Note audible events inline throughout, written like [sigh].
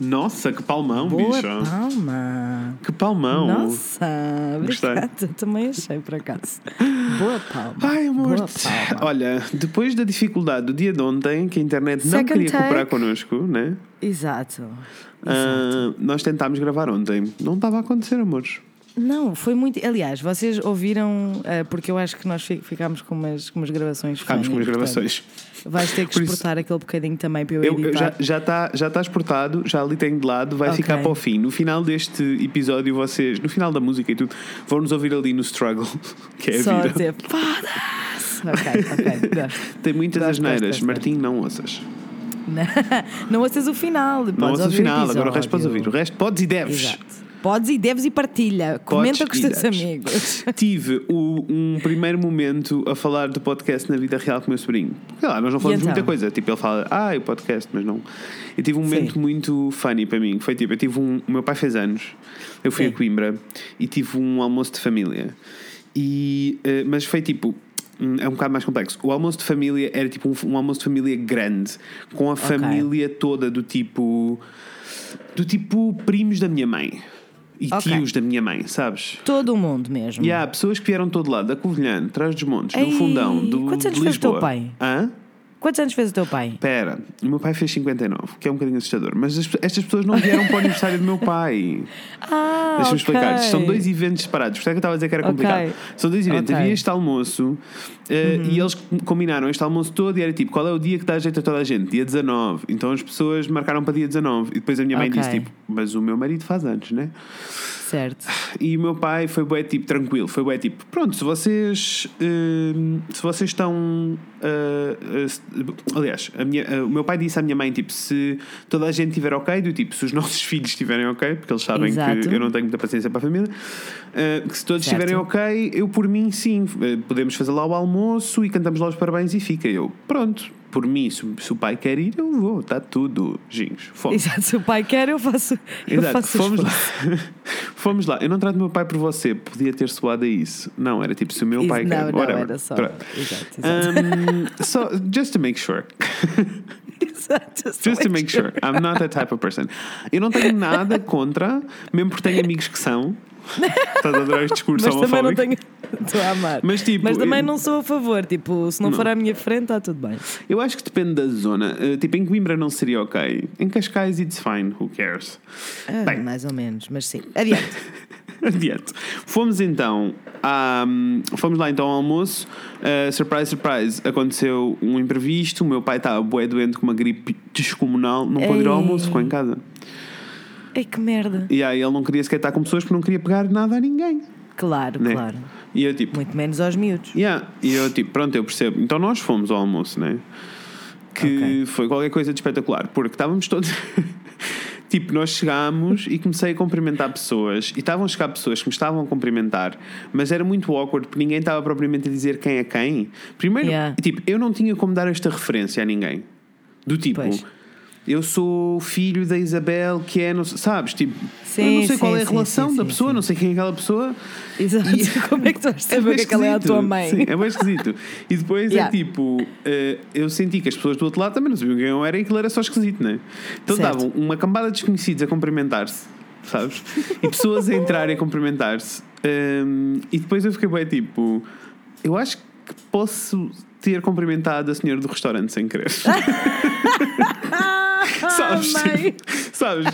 Nossa, que palmão, Boa palma. Que palmão. Nossa, obrigada. Também achei por acaso. Boa palma. Ai, amor. Boa palma. Olha, depois da dificuldade do dia de ontem, que a internet não Second queria take. cooperar connosco, né? Exato. Ah, nós tentámos gravar ontem. Não estava a acontecer, amores. Não, foi muito. Aliás, vocês ouviram, eh, porque eu acho que nós fi- ficámos com umas, com umas gravações. Ficámos com funny, as gravações. portanto, Vais ter [laughs] que Por isso- exportar aquele bocadinho também para eu, Eu, editar. já está já tá, exportado, já ali tenho de lado, vai Ok. ficar para o fim. No final deste episódio, vocês, no final da música e tudo, vão nos ouvir ali no struggle, [laughs] que é a Só vida. dizer foda-se. Ok, ok, gosto. [laughs] Tem muitas Gosto, asneiras. gosto. Martim, não ouças. Não, não ouças o final. Não ouças o final, agora o resto podes ouvir. O resto podes e deves. Exato. Podes e deves e partilha. Comenta com os teus amigos. [laughs] Tive o- um primeiro momento a falar do podcast na vida real com o meu sobrinho. Sei lá, nós não falamos então? muita coisa. Tipo, ele fala, ah, o podcast, mas não. Eu tive um momento Sim. muito funny para mim. Foi tipo, eu tive um. O meu pai fez anos, eu fui Sim. a Coimbra e tive um almoço de família. E, eh, mas foi tipo. hum, É um bocado mais complexo. O almoço de família era tipo um, um almoço de família grande, com a família toda do tipo. do tipo primos da minha mãe e Ok. tios da minha mãe, sabes? Todo o mundo mesmo. E há pessoas que vieram de todo lado, da Covilhã, Trás dos Montes, Ei, do Fundão, do quantos anos fez o teu pai? Hã? Quantos anos fez o teu pai? Espera, o meu pai fez 59, que é um bocadinho assustador. Mas as- estas pessoas não vieram para o aniversário do meu pai. [laughs] Ah, Deixa-me ok. explicar. São dois eventos separados. Por isso é que eu estava a dizer que era complicado. São dois eventos. Havia este almoço eh, e eles combinaram este almoço todo e era tipo: qual é o dia que dá jeito a toda a gente? Dia 19. Então as pessoas marcaram para dia 19. E depois a minha mãe Ok. disse: tipo, mas o meu marido faz antes, né? Certo. E o meu pai foi bué tipo tranquilo, foi bué tipo, pronto, se vocês hum, se vocês estão ah, se- aliás, minha, o meu pai disse à minha mãe tipo, se toda a gente estiver ok, do tipo, se os [laughs] nossos filhos estiverem ok, porque eles sabem Exato. que eu não tenho muita paciência para a família, ah, que se todos Certo. estiverem ok, eu por mim sim, eh, podemos fazer lá o almoço e cantamos lá os parabéns e fica eu, pronto, por mim, se, se o pai quer ir, eu vou, está tudo, gingos, fomos. Exato. Se o pai quer, eu faço. Eu Exato, faço fomos lá. [laughs] fomos lá. Eu não trato meu pai por você, podia ter soado a isso. Não, era tipo, se o meu Isso- pai não, quer. não, whatever. era só. Pronto. Exato, exato. Um, so, just to make sure. [laughs] exato. Just to make sure. I'm not that type of person. Eu não tenho nada contra, mesmo porque tenho amigos que são. Estás a adorar este discurso Mas também não tenho. [laughs] Estou a amar. Mas, tipo, Mas também eu- não sou a favor. Tipo, se não, for à minha frente, está tudo bem. Eu acho que depende da zona. Uh, tipo, em Coimbra não seria ok. Em Cascais, it's fine. Who cares? Ah, Bem. mais ou menos, mas sim. Adiante. [laughs] Adiante. Fomos então. à- fomos lá então ao almoço. Uh, surprise, surprise. Aconteceu um imprevisto. O meu pai estava bué doente com uma gripe descomunal. Não pôde ir ao almoço, ficou em casa. Ei, que merda. E aí ele não queria sequer estar com pessoas porque não queria pegar nada a ninguém. Claro, Né? claro. E eu tipo. Muito menos aos miúdos. Yeah. E eu tipo, pronto, eu percebo. Então nós fomos ao almoço, né? Que Ok. foi qualquer coisa de espetacular. Porque estávamos todos. [laughs] Tipo, nós chegámos e comecei a cumprimentar pessoas e estavam a chegar pessoas que me estavam a cumprimentar, mas era muito awkward porque ninguém estava propriamente a dizer quem é quem. Primeiro, Yeah. tipo, eu não tinha como dar esta referência a ninguém. Do tipo, Pois. Eu sou filho da Isabel, que é, não sei- sabes? Tipo, eu Sim, não sei qual sim, é a sim, relação da pessoa, não sei quem é aquela pessoa. Exato. [laughs] Como é que tu [laughs] vais saber bem que aquela é a tua mãe? Sim, é bem esquisito. E depois Yeah. é tipo, eh, eu senti que as pessoas do outro lado também não sabiam quem eu era e aquilo era só esquisito, né? Então Certo. davam uma cambada de desconhecidos a cumprimentar-se, sabes? E pessoas a entrarem a cumprimentar-se. Ehm, e depois eu fiquei bem tipo, eu acho que posso ter cumprimentado a senhora do restaurante sem querer. [laughs] sabes? mãe. sabes?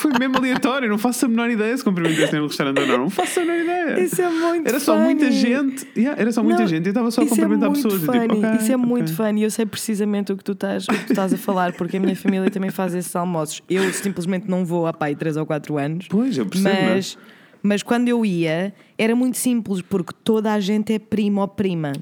Foi mesmo aleatório, não faço a menor ideia se cumprimentei a senhora do restaurante ou não. Não faço a menor ideia. Isso é muito Era só funny. muita gente. Yeah, era só muita Não, gente. Eu estava só a isso cumprimentar é muito pessoas. tipo, ok, isso é muito ok. funny. Eu sei precisamente o que, tu estás, o que tu estás a falar, porque a minha família também faz esses almoços. Eu simplesmente não vou há pai 3 ou 4 anos. Pois, eu percebo. né? Mas, mas quando eu ia, era muito simples, porque toda a gente é primo ou prima.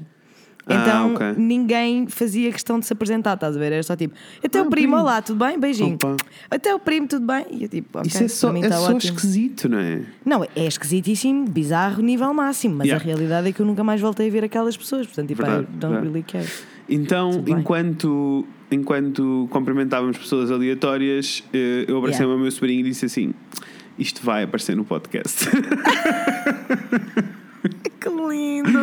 Ah, Então ok. ninguém fazia questão de se apresentar, estás a ver? Era só tipo, até Ah, o primo, olá, tudo bem? Beijinho. Opa. Até o primo, tudo bem? E eu tipo, ok, Isso é só, é está só esquisito, não é? Não, é esquisitíssimo, bizarro, nível máximo, mas Yeah. a realidade é que eu nunca mais voltei a ver aquelas pessoas, portanto, tipo, Verdade, I don't verdade. really care. Então, enquanto, enquanto cumprimentávamos pessoas aleatórias, eh, eu abracei Yeah. ao meu sobrinho e disse assim: Isto vai aparecer no podcast. [laughs] [laughs] Que lindo!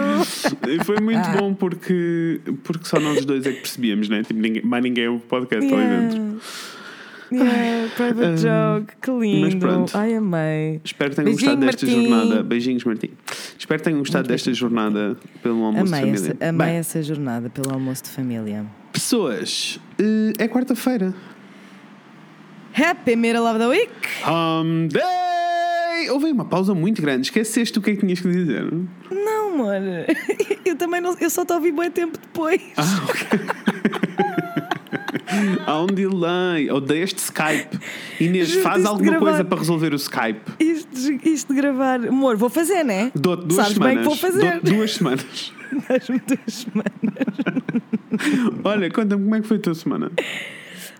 E Foi muito Ah. bom porque, porque só nós dois é que percebíamos, né? Tipo, ninguém, mais ninguém é o podcast ali dentro. Yeah, private joke, que lindo. pronto. Ai, amei. Espero que tenham Beijinho, gostado desta Martim. jornada. Beijinhos, Martim. Espero que tenham gostado desta jornada pelo almoço de Amei, família. essa, amei Bem, essa jornada pelo almoço de família. pessoas, eh, é quarta-feira. Happy Middle of the Week! Hum Day! Houve aí uma pausa muito grande. Esqueceste o que é que tinhas que dizer? Não, amor. [laughs] Eu também não. Eu só te ouvi bem tempo depois. Ah, ok. [laughs] Há um delay. Odeio este Skype. Inês, Juro, faz alguma coisa para resolver o Skype. Isto, isto de gravar. Amor, vou fazer, né? Dou-te duas Sabes bem semanas. que vou fazer. Dou-te duas semanas. [laughs] Dás-me duas semanas. Olha, conta-me como é que foi a tua semana.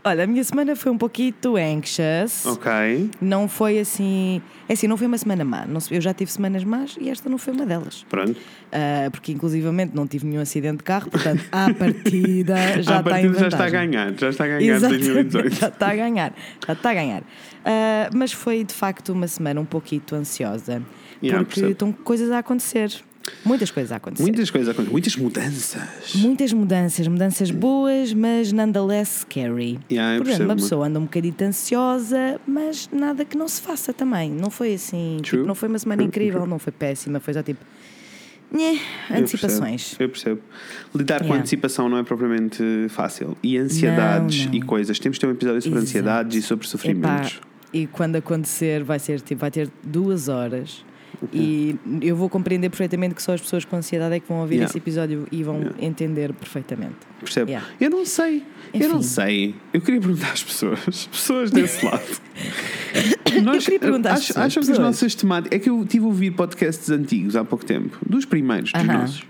Olha, a minha semana foi um pouquinho anxious. Ok. Não foi assim. É assim, não foi uma semana má. Não eu já tive semanas más e esta não foi uma delas. Pronto. Ah, porque inclusivamente não tive nenhum acidente de carro, portanto, à [laughs] partida já a está em partida já está a vantagem. ganhar. Já está a ganhar Exatamente, 2018. já está a ganhar, já está a ganhar. Ah, mas foi de facto uma semana um pouquinho ansiosa, Yeah, porque estão coisas a acontecer, muitas coisas a acontecer. Muitas coisas acontecem. Muitas mudanças. Muitas mudanças, mudanças boas, mas nonetheless scary. Yeah, eu Portanto, percebo, uma pessoa anda um bocadinho ansiosa, mas nada que não se faça também. Não foi assim, tipo, não foi uma semana incrível, não foi péssima, foi só tipo. Eu antecipações. percebo, Eu percebo. Lidar com Yeah. antecipação não é propriamente fácil. E ansiedades Não, não. e coisas. Temos de ter um episódio sobre Exato. ansiedades e sobre Epá, sofrimentos. e quando acontecer, vai ser tipo, vai ter duas horas. E eu vou compreender perfeitamente que só as pessoas com ansiedade é que vão ouvir esse episódio e vão entender perfeitamente. Percebe? Eu não sei. Eu não Enfim. sei. Eu queria perguntar às pessoas. [laughs] Pessoas desse [laughs] lado. Nós, queria perguntar às ach- pessoas, Acham que as nossas temáticas. É que eu tive a ouvir podcasts antigos há pouco tempo, dos primeiros, dos Aham. nossos.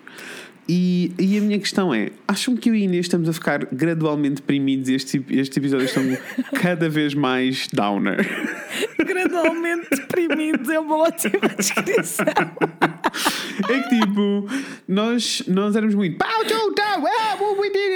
E, e a minha questão é: acham que eu e Inês estamos a ficar gradualmente deprimidos e estes, estes episódios estão [laughs] cada vez mais downer? [laughs] Gradualmente deprimidos é uma ótima descrição. É que tipo, nós, nós éramos muito pau, tchau, tchau,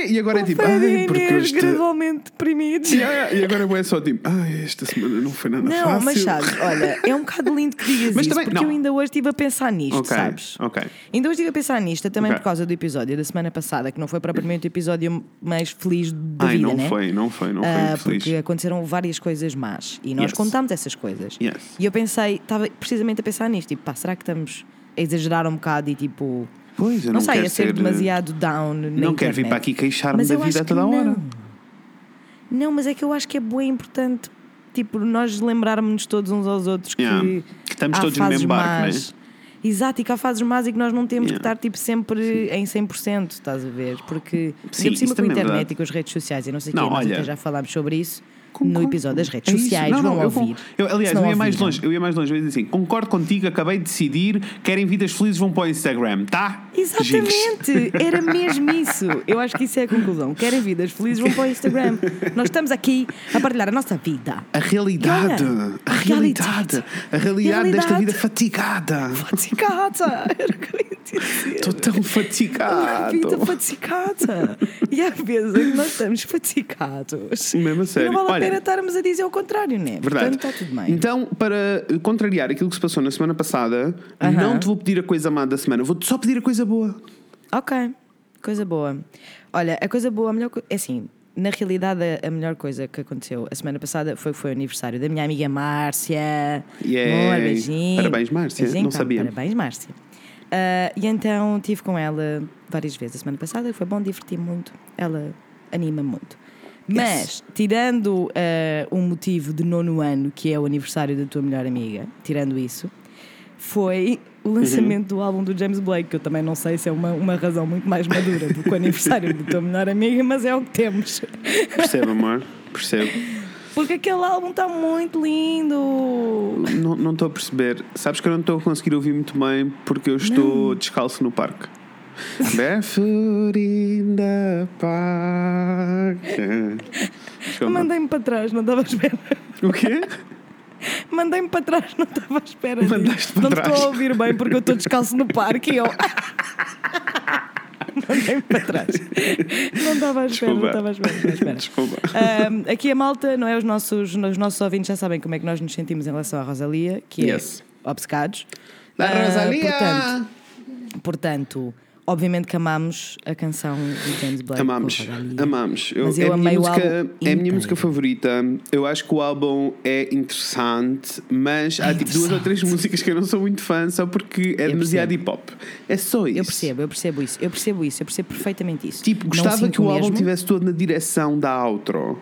E agora é tipo, ai, porque este. gradualmente deprimidos. Yeah. E agora é só tipo, ai, esta semana não foi nada Não, fácil. mas sabes, olha, é um bocado lindo que digas Mas isso, também- porque não. eu ainda hoje estive a pensar nisto, Ok, sabes? ok. Ainda hoje estive a pensar nisto, também Ok. por causa do episódio da semana passada, que não foi propriamente o episódio mais feliz da Ai, vida, não né? foi, não foi, não foi Ah, muito feliz. porque aconteceram várias coisas más e nós Yes. contámos essas coisas. Yes. E eu pensei, estava precisamente a pensar nisto, tipo, pá, será que estamos a exagerar um bocado e tipo, Pois, eu não, não, sei, quero ser, ser, demasiado down Não quero vir internet. para aqui queixar-me da vida a que toda a hora. não. Não, mas é que eu acho que é bem importante, tipo, nós lembrarmos todos uns aos outros que, Yeah. Que estamos todos no mesmo barco, más. Exato, e que há fases más e que nós não temos Yeah. que estar tipo, sempre em 100%, estás a ver? Porque, Sim, por cima com a é internet verdade. e com as redes sociais, e não sei o Não, quê, nós olha, até já falámos sobre isso no Concordo. episódio das redes É sociais, Não, não, vão eu ouvir. eu, aliás, eu ia mais ouviram. longe. Eu ia mais longe. Eu ia dizer assim: concordo contigo, acabei de decidir. Querem vidas felizes, vão para o Instagram, tá? Exatamente, era mesmo isso. Eu acho que isso é a conclusão. Querem vidas felizes, vão para o Instagram. Nós estamos aqui a partilhar a nossa vida. A realidade, Olha, a a realidade, realidade. a realidade desta Realidade. vida fatigada. Fatigada! Era o que eu ia dizer. Estou tão fatigado. vida fatigada. E há vezes em que nós estamos fatigados. Mesmo a sério. vale Olha, a pena estarmos a dizer o contrário, né? Verdade. Portanto, está tudo bem. Então, para contrariar aquilo que se passou na semana passada, Aham. não te vou pedir a coisa má da semana, vou-te só pedir a coisa boa. Ok, coisa boa. Olha, a coisa boa, a melhor coisa. É assim, na realidade, a, melhor coisa que aconteceu a semana passada foi, foi o aniversário da minha amiga Márcia. Yay. Amor, beijinho. Parabéns, Márcia. Beijinho, Não sabia. Parabéns, Márcia. Ah, e então estive com ela várias vezes a semana passada, foi bom, diverti-me muito. Ela anima muito. Mas, tirando ah, um motivo de nono ano, que é o aniversário da tua melhor amiga, tirando isso, foi o lançamento do álbum do James Blake, que eu também não sei se é uma, uma razão muito mais madura do que o aniversário da tua melhor amiga, mas é o que temos. Percebe, amor? Percebo. Porque aquele álbum está muito lindo. Não não estou a perceber. Sabes que eu não estou a conseguir ouvir muito bem porque eu estou descalço no parque. Barefoot in the park. Mandei-me para trás, não estava à espera. O quê? Mandei-me para trás, não estava à espera. disso. Mandaste para não trás. estou a ouvir bem porque eu estou descalço no parque e eu. [laughs] Mandei-me para trás. Não estava à espera, não Desculpa. estava à espera. não estava à espera. Desculpa. Ahm, aqui a malta, não é? Os nossos, os nossos ouvintes já sabem como é que nós nos sentimos em relação à Rosalia, que Yes. é obcecados. Ah, Rosalia! portanto, portanto, obviamente que amamos a canção de James Blake. Amamos, amamos. Eu, Mas é eu a minha amei o música, álbum é a minha música favorita. Eu acho que o álbum é interessante, mas há É tipo duas ou três músicas que eu não sou muito fã só porque é Eu demasiado hip hop. É só isso. Eu percebo, eu percebo isso, eu percebo isso, eu percebo perfeitamente isso. Tipo, gostava que o álbum mesmo, tivesse todo na direção da outro.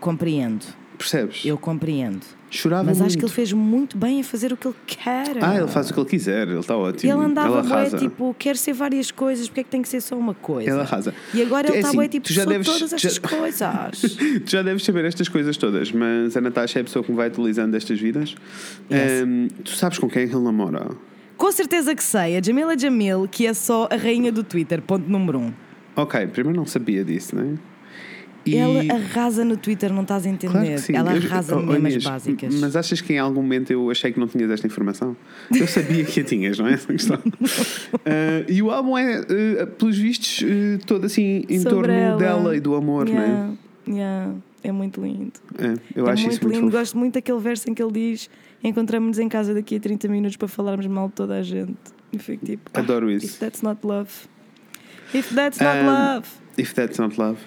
Compreendo, Percebes? eu compreendo. Chorava Mas muito. acho que ele fez muito bem a fazer o que ele quer. Ah, ele faz o que ele quiser, ele está ótimo. Ele andava bué, arrasa. tipo, quer ser várias coisas, porque é que tem que ser só uma coisa? Ele arrasa. E agora ele é está assim, bué, tipo, já deves- todas já- estas [laughs] coisas. Tu já deves saber estas coisas todas, mas a Natasha é a pessoa que me vai atualizando estas vidas. Yes. Ahm, tu sabes com quem é que ele namora? Com certeza que sei, a Jamila Jamil, que é só a rainha do Twitter, ponto número um. Ok, primeiro não sabia disso, não é? E- Ela arrasa no Twitter, não estás a entender. Claro que sim. Ela Eu- arrasa oh, mesmo as Inês, básicas. Mas achas que em algum momento eu achei que não tinhas esta informação? Eu sabia que a tinhas, não é? Essa questão. Ah, [laughs] e o álbum é, eh, pelos vistos, eh, todo assim em Sobre torno ela. dela e do amor, não é? Yeah, yeah, É muito lindo. É, eu é acho muito isso muito lindo. fofo. Gosto muito daquele verso em que ele diz: Encontramos-nos em casa daqui a 30 minutos para falarmos mal de toda a gente. E fico tipo: ah, Adoro If isso. that's not love. If that's not Um, love. If that's not love.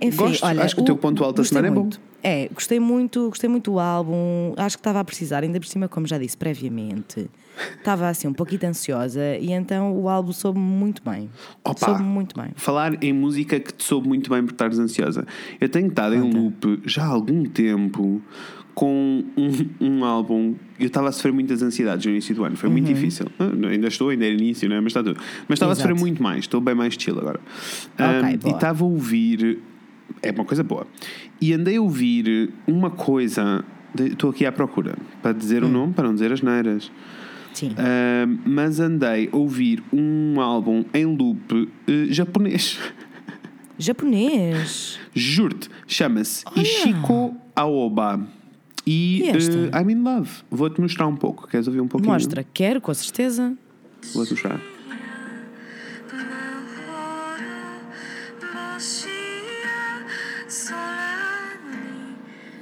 Enfim, gosto, olha, acho que o teu ponto alto da semana é bom. muito. É, gostei muito, gostei muito do álbum. Acho que estava a precisar, ainda por cima, como já disse previamente, estava assim um pouquinho ansiosa e então o álbum soube muito bem. Opa. Soube muito bem. Falar em música que te soube muito bem por estares ansiosa. Eu tenho estado em loop já há algum tempo com um, um álbum. Eu estava a sofrer muitas ansiedades no início do ano, foi muito difícil. Ah, ainda estou, ainda é início, não é? Mas está tudo. Mas estava a sofrer muito mais, estou bem mais chill agora. Ok, Ahm, e estava a ouvir. É uma coisa boa. E andei a ouvir uma coisa. Estou aqui à procura para dizer Hum. o nome, para não dizer as neiras. Sim. Ahm, mas andei a ouvir um álbum em loop eh, japonês. Japonês. Juro-te, chama-se. Ishiko Aoba. E E esta? eh, I'm in love. Vou-te mostrar um pouco. Queres ouvir um pouquinho? Mostra, quero, com certeza. Vou-te mostrar.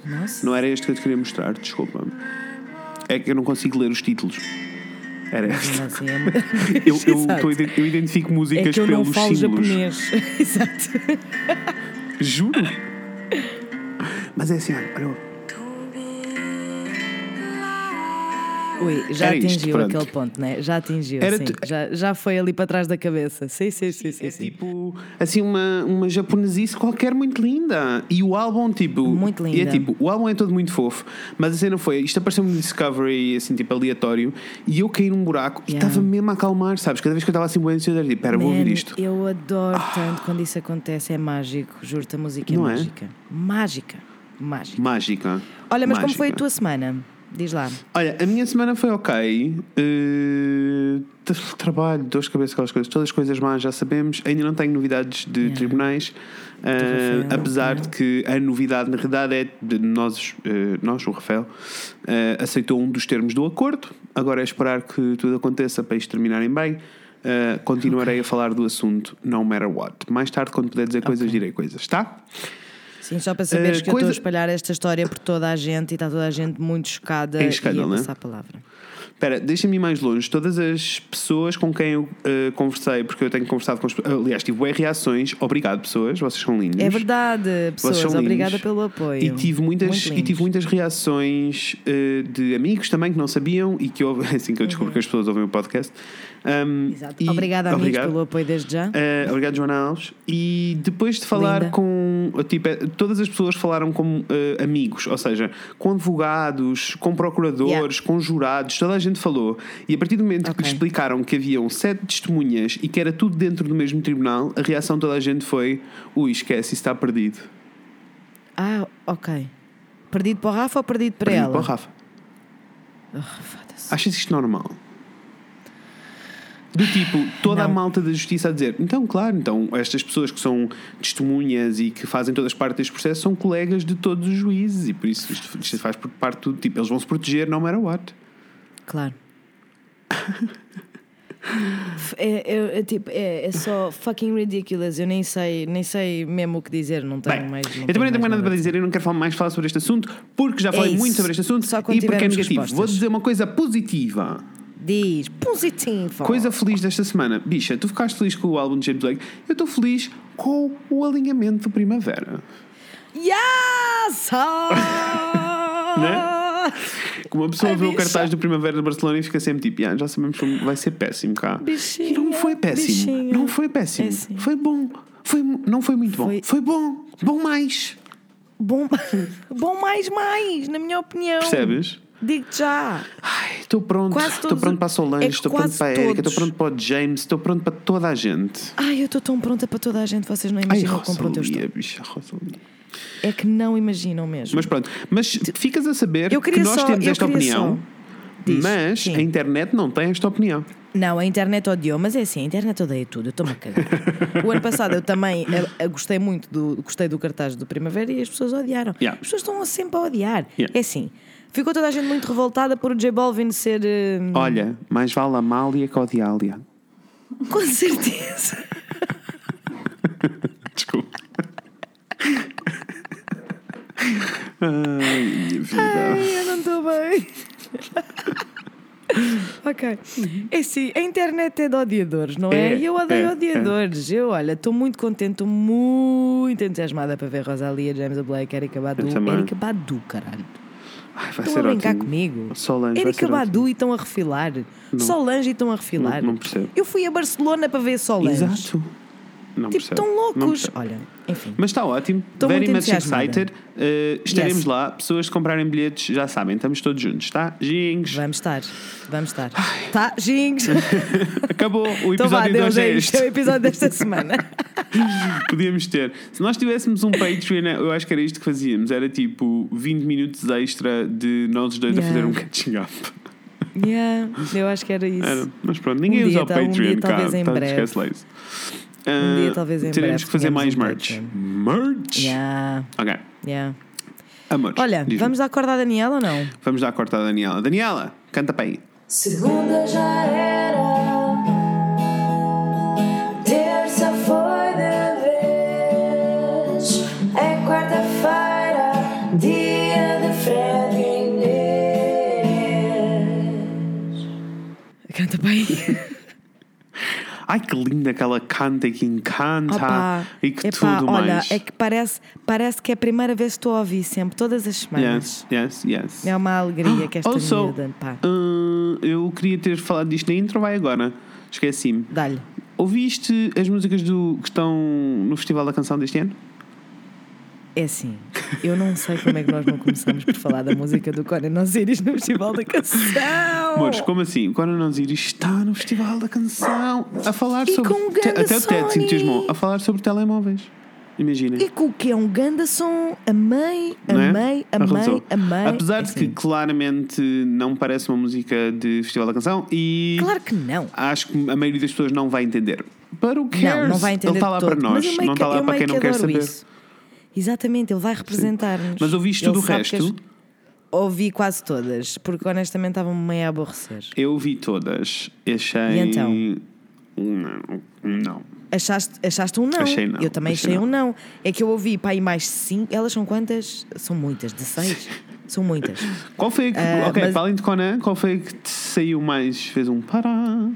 Nossa. Não era este que eu te queria mostrar, desculpa. É que eu não consigo ler os títulos. Era este. Não, assim, é... [laughs] Eu, eu, tô eu identifico músicas É que eu não pelos falo símbolos. japonês. [laughs] Exato. Juro. [laughs] Mas é assim, olha. olha. Ui, já Era isto, atingiu pronto. aquele ponto, né? Já atingiu, Já, já foi ali para trás da cabeça. Sim, sim, sim, sim. É sim. tipo, assim, uma, uma japonesice qualquer muito linda. E o álbum, tipo. Muito E é linda. tipo, o álbum é todo muito fofo, mas a cena foi, isto apareceu-me no Discovery, assim, tipo, aleatório, e eu caí num buraco e Yeah. estava mesmo a acalmar, sabes? Cada vez que eu estava assim, bem ansioso, era tipo, pera, vou ouvir isto. Eu adoro tanto quando isso acontece, é mágico. Juro-te, a música é Não é? mágica. Mágica. Mágica. Mágica. Olha, mas como foi a Mágica. tua semana? Diz lá. Olha, a minha semana foi ok. Uh, tra- trabalho, dor de cabeça, aquelas coisas. Todas as coisas más já sabemos. Ainda não tenho novidades de Yeah. tribunais. Uh, Rafael, apesar de que a novidade, na realidade, é de nós, uh, nós o Rafael, uh, aceitou um dos termos do acordo. Agora é esperar que tudo aconteça para isto terminarem bem. Continuarei a falar do assunto no matter what. Mais tarde, quando puder dizer coisas, direi coisas, tá? Sim, só para saberes Eh, que eu estou coisa- a espalhar esta história por toda a gente e está toda a gente muito chocada Em e escândalo, a né? passar a palavra. Espera, deixa-me ir mais longe. Todas as pessoas com quem eu uh, conversei, porque eu tenho conversado com as pessoas. Aliás, tive bué reações. Obrigado, pessoas. Vocês são lindos. É verdade, pessoas. Obrigada pelo apoio. E tive muitas, e tive muitas reações uh, de amigos também que não sabiam e que houve, [laughs] assim que eu descubro que as pessoas ouvem o podcast. Um, Exato. e- Obrigada, amigos, obrigado. pelo apoio desde já. Uh, obrigado, Joana Alves. E depois de falar Linda. com. Tipo, eh, todas as pessoas falaram com uh, amigos, ou seja, com advogados, com procuradores, Yeah. com jurados, toda a gente falou. E a partir do momento que Ok. explicaram que haviam sete testemunhas e que era tudo dentro do mesmo tribunal, a reação de toda a gente foi: ui, esquece, isso está perdido. Ah, ok. Perdido para o Rafa ou perdido para perdido ela? para o Rafa. Foda-se. Achas isto normal? Do tipo, toda a Não. malta da justiça a dizer, então, claro, então estas pessoas que são testemunhas e que fazem todas parte deste processo são colegas de todos os juízes e por isso isto, isto faz por parte do tipo, eles vão se proteger no matter what. Claro. É, é- é tipo, é, é só fucking ridiculous. Eu nem sei, nem sei mesmo o que dizer. Não tenho Bem, mais. eu também não tenho mais nada para dizer, eu não quero falar mais falar sobre este assunto porque já falei É muito sobre este assunto e porque é negativo. respostas. Vou dizer uma coisa positiva. Diz, positivo. Coisa feliz desta semana. Bicha, tu ficaste feliz com o álbum de James Blake. Eu estou feliz com o alinhamento do Primavera. Yes! [laughs] Né? Como uma pessoa Ai, vê o cartaz do Primavera de Barcelona e fica sempre tipo, "Ah, já sabemos que vai ser péssimo cá. Bichinha, e não foi péssimo. bichinha. Não foi péssimo. É sim. Foi bom. Foi, não foi muito bom. Foi- Foi bom. Bom mais. Bom, [laughs] bom mais, mais, na minha opinião. Percebes? Digo-te já. Ai, estou pronto. Estou pronto para a Solange, é estou pronto quase para a Erika, estou pronto para o James, estou pronto para toda a gente. Ai, eu estou tão pronta para toda a gente, vocês não Ai, imaginam quão pronta eu estou. bicha. É que não imaginam mesmo. Mas pronto, mas ficas a saber que nós só- temos esta opinião, só- Diz, mas sim. a internet não tem esta opinião. Não, a internet odiou, mas é assim, a internet odeia tudo, eu estou-me a cagar. [laughs] o ano passado eu também eh, eh, gostei muito do, gostei do cartaz do Primavera e as pessoas odiaram. Yeah. As pessoas estão sempre a odiar. Yeah. É assim, ficou toda a gente muito revoltada por o J Balvin ser. eh, Olha, mais vale a Mália que a Odiália. Com certeza. [laughs] Desculpa. [laughs] Ai, minha vida. Ai, eu não estou bem. [laughs] ok. É assim, a internet é de odiadores, não é? É, E eu odeio é, odiadores. Eu, olha, estou muito contente, estou muito entusiasmada para ver Rosalia, James Blake, Erika Badu. Eu também. Erika Badu, caralho. Ai, vai Estão ser a brincar ótimo. comigo. Solange vai Erika ser Badu e estão a refilar. Solange e estão a refilar. Não- não percebo. Eu fui a Barcelona para ver Solange. Exato. Não Tipo, percebo. estão Não loucos. Olha, enfim. Mas está ótimo. Estou Very much excited. Uh, estaremos Yes. lá. Pessoas que comprarem bilhetes já sabem. Estamos todos juntos, tá? Jinx. Vamos estar. Vamos estar. Tá, Jinx. [laughs] Acabou. O Então vá, episódio de Deus, é isto. É o este. episódio desta semana. [laughs] Podíamos ter. Se nós tivéssemos um Patreon, eu acho que era isto que fazíamos. Era tipo 20 minutos extra de nós dois a Yeah. fazer um catching up. Yeah, eu acho que era isso. Era. Mas pronto, ninguém Um usa o tal- um Patreon dia cá. talvez em tá, breve. esquece lá isso. Um dia Ah, talvez em Teremos breve que fazer mais um merch. Patreon. Merch? Yeah, Ok. yeah. Amores. Olha, diz-me. vamos dar corda à Daniela ou não? Vamos dar a corta à Daniela. Daniela, canta para aí. Segunda já era, Ai, que linda que ela canta e que encanta Opa, e que epá, tudo olha, mais. é que parece, parece que é a primeira vez que estou a ouvir sempre, todas as semanas. Yes, yes, yes. É uma alegria que esta Also, miúda, pá. uh, eu queria ter falado disto na intro, vai agora. Esqueci-me. Dá-lhe. Ouviste as músicas do, que estão no Festival da Canção deste ano? É assim, eu não sei como é que nós não começamos por falar da música do Conan Osiris no Festival da Canção. Amores, como assim? O Conan Osiris está no Festival da Canção a falar E sobre. com um até o Ted se entusiasmou a falar sobre telemóveis. Imaginem. E com o que é um ganda som, amei, não é? amei, amei, amei. Apesar de Assim, que claramente não parece uma música de Festival da Canção e Claro que não. acho que a maioria das pessoas não vai entender. But who cares? Não, não vai entender Ele está lá todo. para nós, Mas não está que- lá para quem não que quer saber. isso. Exatamente, ele vai representar-nos. Mas ouviste Ele tudo o resto? Ouvi quase todas, porque honestamente estavam meio a aborrecer. Eu vi todas. Achei. E então? Não. Não. Achaste, achaste um não? Achei não, Eu também achei achei não. um não. É que eu ouvi para aí mais cinco. Elas são quantas? São muitas, de seis? [laughs] São muitas. Qual foi que. Ah, ok, mas- para além de Conan, qual foi que te saiu mais? Fez um pará.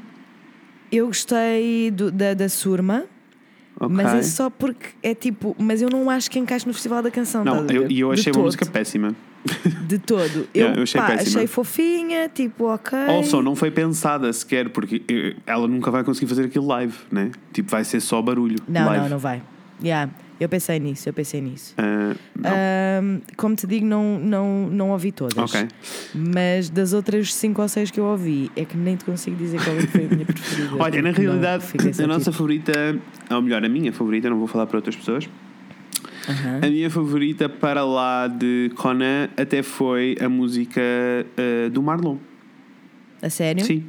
Eu gostei do- da, da Surma, Ok. mas é só porque é tipo. Mas eu não acho que encaixe no Festival da Canção. Não, eu- e eu De achei uma música péssima. De todo. [laughs] Eu, Yeah, eu achei pá, péssima. achei fofinha, tipo, ok. Also, não foi pensada sequer, porque eh, ela nunca vai conseguir fazer aquilo live, né? Tipo, vai ser só barulho. Não, live. não, não vai. Yeah, eu pensei nisso, eu pensei nisso. Ahm, como te digo, não, não, não ouvi todas. Ok. Mas das outras cinco ou seis que eu ouvi, é que nem te consigo dizer qual é foi a minha [laughs] preferida. Olha, na realidade, a nossa favorita, ou melhor, a minha favorita, não vou falar para outras pessoas. A minha favorita para lá de Conan até foi a música ah, do Marlon. A sério? Sim.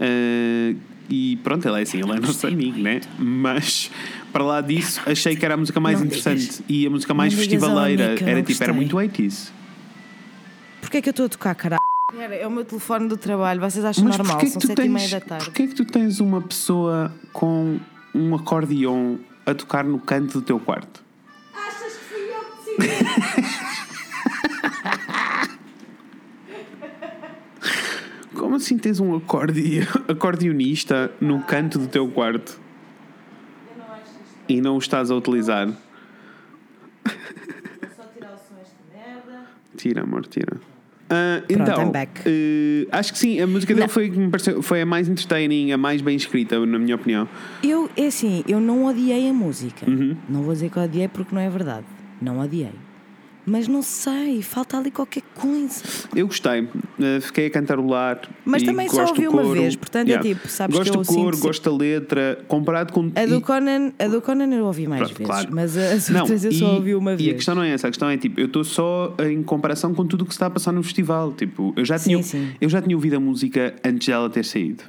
Ah, e pronto, ele é assim, ele é nosso amigo, né? Mas para lá disso, achei que era a música mais Não interessante digas- e a música mais não festivaleira. Era tipo, era gostei. muito 80s. Porquê é que eu estou a tocar, caralho? É o meu telefone do trabalho, vocês acham Mas normal? porquê São que, tu sete e meia tens, da tarde. porquê que tu tens uma pessoa com um acordeon a tocar no canto do teu quarto? Achas que fui eu que decidi? Como [laughs] Como assim tens um acorde... acordeonista no canto do teu quarto e não o estás a utilizar? Só tirar o som esta merda. Tira, amor, tira. Pronto, então, I'm back. eh, acho que sim, a música dele Não. foi, que me pareceu- foi a mais entertaining, a mais bem escrita, na minha opinião. Eu, é assim, eu não odiei a música. Uhum. Não vou dizer que odiei porque não é verdade. Não odiei. Mas não sei, falta ali qualquer coisa. Eu gostei, eh, fiquei a cantarolar. Mas também só gosto ouvi do uma vez, portanto é tipo, sabes gosto que eu do coro, sinto- gosto da letra, comparado com. A do, e- Conan, a do Conan eu ouvi mais Pronto, vezes, claro. mas as Não, outras eu só e- ouvi uma E a vez. questão não é essa, a questão é tipo, eu estou só em comparação com tudo o que se está a passar no festival. Tipo, eu já, Sim, tinha, sim. eu já tinha ouvido a música antes dela ter saído.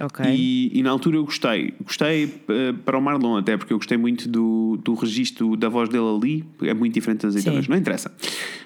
Ok. E, e na altura eu gostei. Gostei eh, para o Marlon, até porque eu gostei muito do, do registro da voz dele ali. É muito diferente das Sim. não interessa.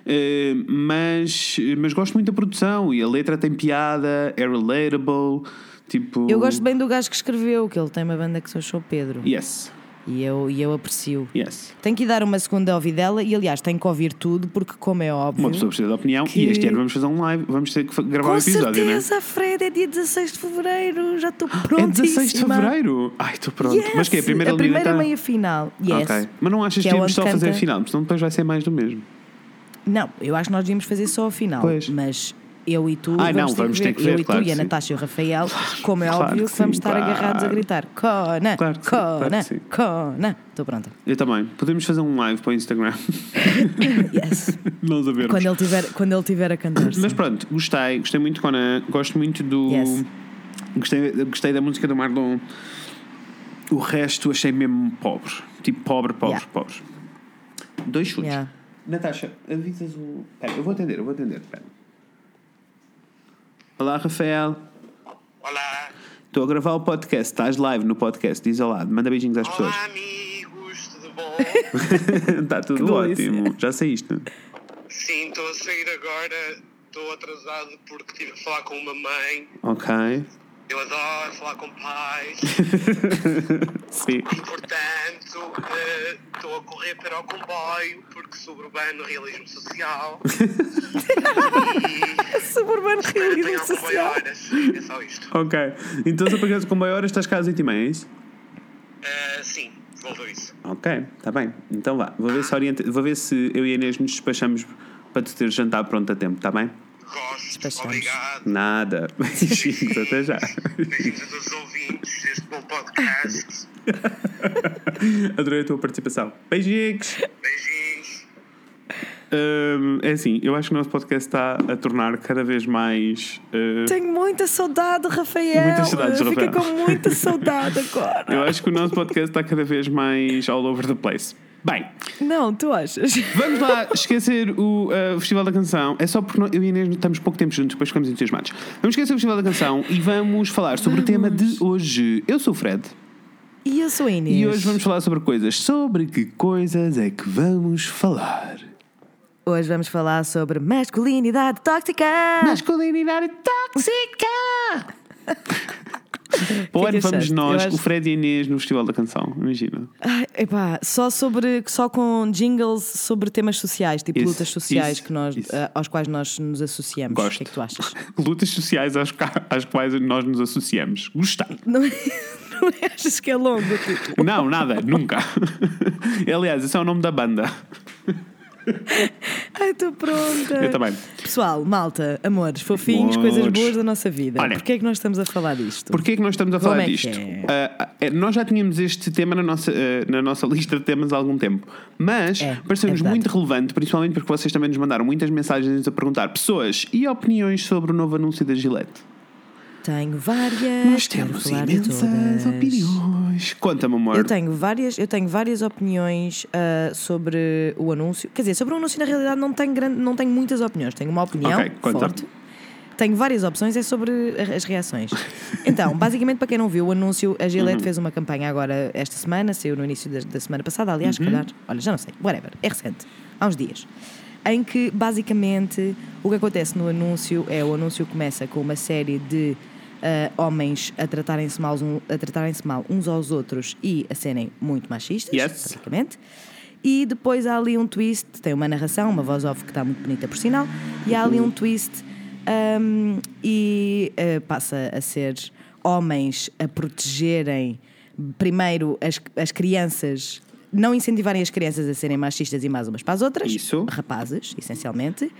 Eh, mas, mas gosto muito da produção e a letra tem piada, é relatable. Tipo. Eu gosto bem do gajo que escreveu, que ele tem uma banda que se achou Pedro. Yes, E, eu, e eu aprecio. yes. Tenho que dar uma segunda ouvidela e, aliás, tenho que ouvir tudo, porque, como é óbvio. Uma pessoa precisa de opinião Que- e este ano vamos fazer um live, vamos ter que gravar Com um episódio, né? certeza, Fred, é dia 16 de fevereiro, já estou [gasps] É prontíssima. 16 de fevereiro. Ai, estou pronto. Yes, Mas que é a primeira a primeira meia final. Yes. Ok. Mas não achas que, Que é íamos só fazer a canta- final? Porque senão depois vai ser mais do mesmo. Não, eu acho que nós devíamos fazer só a final. Pois. Mas eu e tu Ah, vamos, não, ter, vamos que ter ver. que ver, Eu e claro tu e a sim. Natasha e o Rafael, como é Claro óbvio que que vamos sim, estar claro. agarrados a gritar Cona, Claro que sim, claro Cona. Cona. Estou pronta. Eu também. Podemos fazer um live para o Instagram. [laughs] Yes. [laughs] Nós a vermos. quando, ele tiver, quando ele tiver a cantar. Mas pronto, gostei. Gostei muito de Conan. Gosto muito do. Yes. Gostei, gostei da música do Marlon. O resto achei mesmo pobre. Tipo, pobre, pobre, Yeah. pobre. Dois chutes. Yeah. Natasha, avisas o. Espera, eu vou atender, eu vou atender. Espera. Olá, Rafael. Olá, Estou a gravar o podcast. Estás live no podcast. Diz olá. Manda beijinhos às pessoas. olá amigos, tudo bom? [laughs] Está tudo Que delícia. ótimo. Já saíste. Sim, estou a sair agora, estou atrasado porque tive que falar com uma mãe. Ok. Eu adoro falar com pais [laughs] Sim. e, portanto, eh, estou a correr para o comboio porque suburbano realismo social. [laughs] e Suburbano realismo social. horas. É só isto. Ok. Então, se apagares o comboio horas, estás casa 8 e meia, é isso? Eh, sim, voltou isso. Ok, está bem. Então vá. Vou ver se, orienta... Vou ver se eu e a Inês nos despachamos para tu teres jantar pronto a tempo, está bem? Gosto, obrigado. Nada. [laughs] Beijinhos, até já. Beijinhos a todos os ouvintes deste bom podcast. [laughs] Adorei a tua participação. Beijinhos. Beijinhos. Hum, é assim, eu acho que o nosso podcast está a tornar cada vez mais. uh, Tenho muita saudade, Rafael. Muitas saudades, Fica Rafael. com muita saudade agora. [laughs] eu acho que o nosso podcast está cada vez mais all over the place. Bem, Não, tu achas? vamos lá [laughs] esquecer o, uh, Festival da Canção. É só porque eu e Inês estamos pouco tempo juntos, depois ficamos entusiasmados. Vamos esquecer o Festival da Canção e vamos falar sobre o tema de hoje. Eu sou o Fred E eu sou a Inês. e hoje vamos falar sobre coisas. Sobre que coisas é que vamos falar? Hoje vamos falar sobre masculinidade tóxica. Masculinidade tóxica! [laughs] Para o que ano vamos nós, acho- o Fred e a Inês, no Festival da Canção. Imagina. Ai, epá, só, sobre, só com jingles sobre temas sociais, tipo Isso, lutas sociais isso, que nós, isso. ah, aos quais nós nos associamos. Gosto. O que é que tu achas? [laughs] Lutas sociais às, às quais nós nos associamos. Gostei. [laughs] Não, é- não é- achas que é longo o título? Não, nada, nunca. [laughs] Aliás, esse é o nome da banda. [laughs] Ai, estou pronta. Eu também. Pessoal, malta, amores, fofinhos, Amores. coisas boas da nossa vida. Olha. Porquê é que nós estamos a falar disto? Porquê é que nós estamos a Como falar é disto? é? Ah, nós já tínhamos este tema na nossa, ah, na nossa lista de temas há algum tempo, mas É, pareceu-nos é muito relevante, principalmente porque vocês também nos mandaram muitas mensagens a perguntar pessoas e opiniões sobre o novo anúncio da Gillette. Tenho várias. Nós temos imensas opiniões. Conta-me, amor. Eu tenho várias, eu tenho várias opiniões ah, sobre o anúncio. Quer dizer, sobre o anúncio, na realidade, não tenho, grande, não tenho muitas opiniões. Tenho uma opinião Ok, conta. forte. Tenho várias opções, é sobre as reações. [laughs] Então, basicamente, para quem não viu o anúncio, a Uhum. Gillette fez uma campanha agora esta semana, saiu no início da, da semana passada, aliás, Uhum. calhar, olha, já não sei, whatever, é recente, há uns dias. Em que, basicamente, o que acontece no anúncio é o anúncio começa com uma série de ah, homens a tratarem-se mal, um- a tratarem-se mal uns aos outros e a serem muito machistas, Yes. basicamente. E depois há ali um twist, tem uma narração, uma voz off que está muito bonita por sinal, e há ali um twist Um, e uh, passa a ser homens a protegerem primeiro as, as crianças, não incentivarem as crianças a serem machistas e más umas para as outras, Isso. rapazes, essencialmente, uh,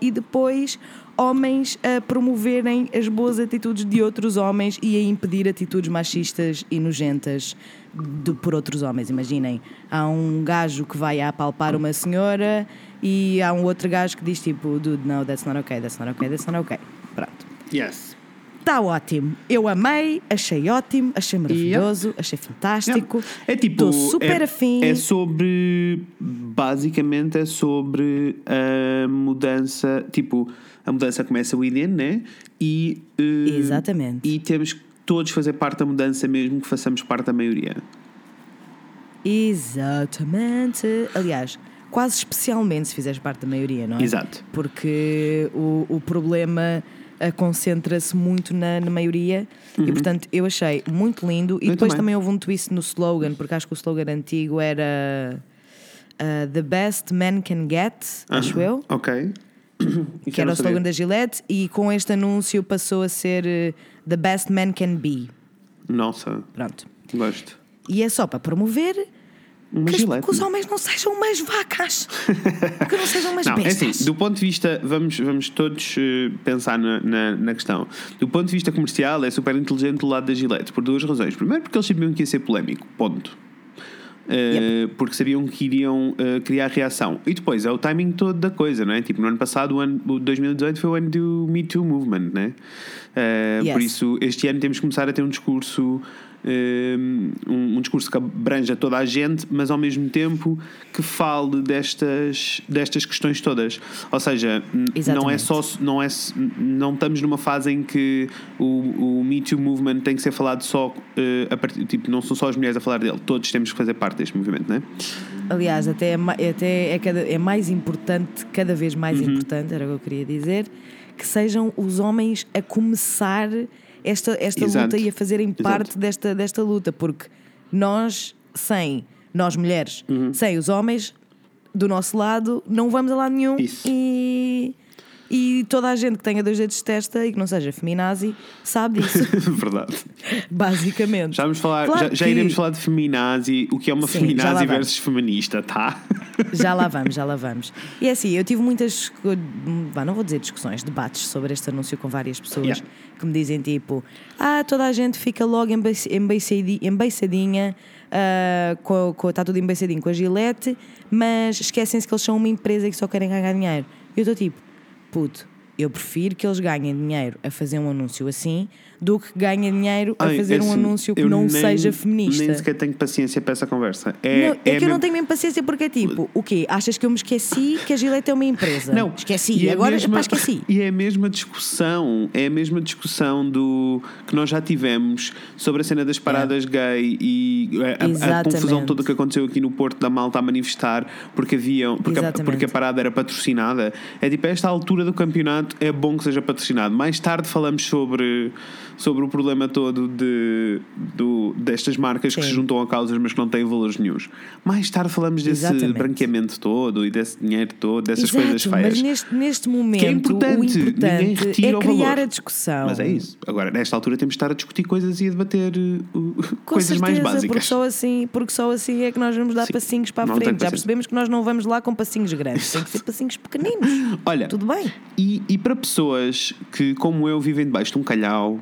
e depois homens a promoverem as boas atitudes de outros homens e a impedir atitudes machistas e nojentas de- por outros homens. Imaginem, há um gajo que vai a apalpar uma senhora e há um outro gajo que diz tipo, dude, no, that's not okay, that's not okay, that's not okay. Pronto. Yes. Está ótimo. Eu amei, achei ótimo, achei maravilhoso, achei fantástico. É tipo. Estou super é, afim. É sobre. Basicamente é sobre a mudança. Tipo, a mudança começa within, né? E. eh, Exatamente. E temos que todos fazer parte da mudança, mesmo que façamos parte da maioria. Exatamente. Aliás, quase especialmente se fizeres parte da maioria, não é? Exato. Porque o, o problema concentra-se muito na, na maioria e, portanto, eu achei muito lindo. E Uhum. Eu depois também. também houve um twist no slogan, porque acho que o slogan antigo era ah, The Best Man Can Get, acho eu. Ok. [clears throat] Que era o slogan sabia. da Gillette, e com este anúncio passou a ser eh, The Best Man Can Be. Nossa, Pronto. gosto. E é só para promover Uma que, gilete. que os homens não sejam umas vacas, que não sejam umas Não, é bestas. assim, do ponto de vista, vamos, vamos todos eh, pensar na, na, na questão. Do ponto de vista comercial, é super inteligente do lado da Gillette, por duas razões. Primeiro, porque eles sabiam que ia ser polémico, ponto. Eh, Porque sabiam que iriam eh, criar reação. E depois é o timing todo da coisa, não é? Tipo, no ano passado, o ano o 2018 foi o ano do Me Too Movement, né? Eh, Yes. Por isso, este ano temos que começar a ter um discurso. Eh, Um, um discurso que abranja toda a gente, mas ao mesmo tempo que fale destas, destas questões todas. Ou seja, não é só não é não estamos numa fase em que o, o Me Too Movement tem que ser falado só eh, a partir tipo não são só as mulheres a falar dele, todos temos que fazer parte deste movimento, não é? Aliás, até, é, até é, cada, é mais importante, cada vez mais Uhum. importante, era o que eu queria dizer, que sejam os homens a começar esta, esta Exato. luta e a fazerem Exato. parte desta, desta luta, porque nós, sem nós mulheres, Uhum. sem os homens do nosso lado, não vamos a lado nenhum Isso. e. E toda a gente que tenha dois dedos de testa e que não seja feminazi sabe disso, [laughs] Verdade. basicamente. Já vamos falar, Claro já, já que- iremos falar de feminazi, o que é uma Sim, já feminazi versus feminista, tá? Já lá vamos, já lá vamos. E é assim, eu tive muitas, vá, não vou dizer discussões, debates sobre este anúncio com várias pessoas Yeah. que me dizem tipo: Ah, toda a gente fica logo embeiç- embeiçadi- embeiçadinha, ah, com, com, está tudo embeiçadinho com a gilete, mas esquecem-se que eles são uma empresa e que só querem ganhar dinheiro. E eu estou tipo: Puto, eu prefiro que eles ganhem dinheiro a fazer um anúncio assim do que ganhem dinheiro a Ai, fazer um assim, anúncio que não nem- seja feminista. Nem sequer tenho paciência para essa conversa. É, Não, é, que eu não mesmo- tenho mesmo paciência porque é tipo, o quê? Achas que eu me esqueci que a Gillette é uma empresa? Não, esqueci. e é agora mesma- pá, esqueci. E é a mesma discussão, é a mesma discussão do que nós já tivemos sobre a cena das paradas gay e a- a, confusão toda que aconteceu aqui no Porto da Malta a manifestar porque haviam porque, a, porque a parada era patrocinada. É tipo, a esta altura do campeonato é bom que seja patrocinado. Mais tarde falamos sobre, sobre o problema todo de, do, destas marcas que Sim. se juntam a causas mas que não têm valores nenhums. Mais tarde falamos desse Exatamente. branqueamento todo e desse dinheiro todo, dessas Exato, coisas feias. mas neste, neste momento Que é importante, o importante é criar a discussão. Mas é isso. Agora, nesta altura, temos de estar a discutir coisas e a debater uh, [laughs] coisas mais certeza, Porque básicas. só, assim, porque só assim é que nós vamos dar Sim, passinhos para a frente. Já percebemos que nós não vamos lá com passinhos grandes, tem que ser passinhos pequeninos. [laughs] Olha, Tudo bem. E, e para pessoas que, como eu, vivem debaixo de um calhau,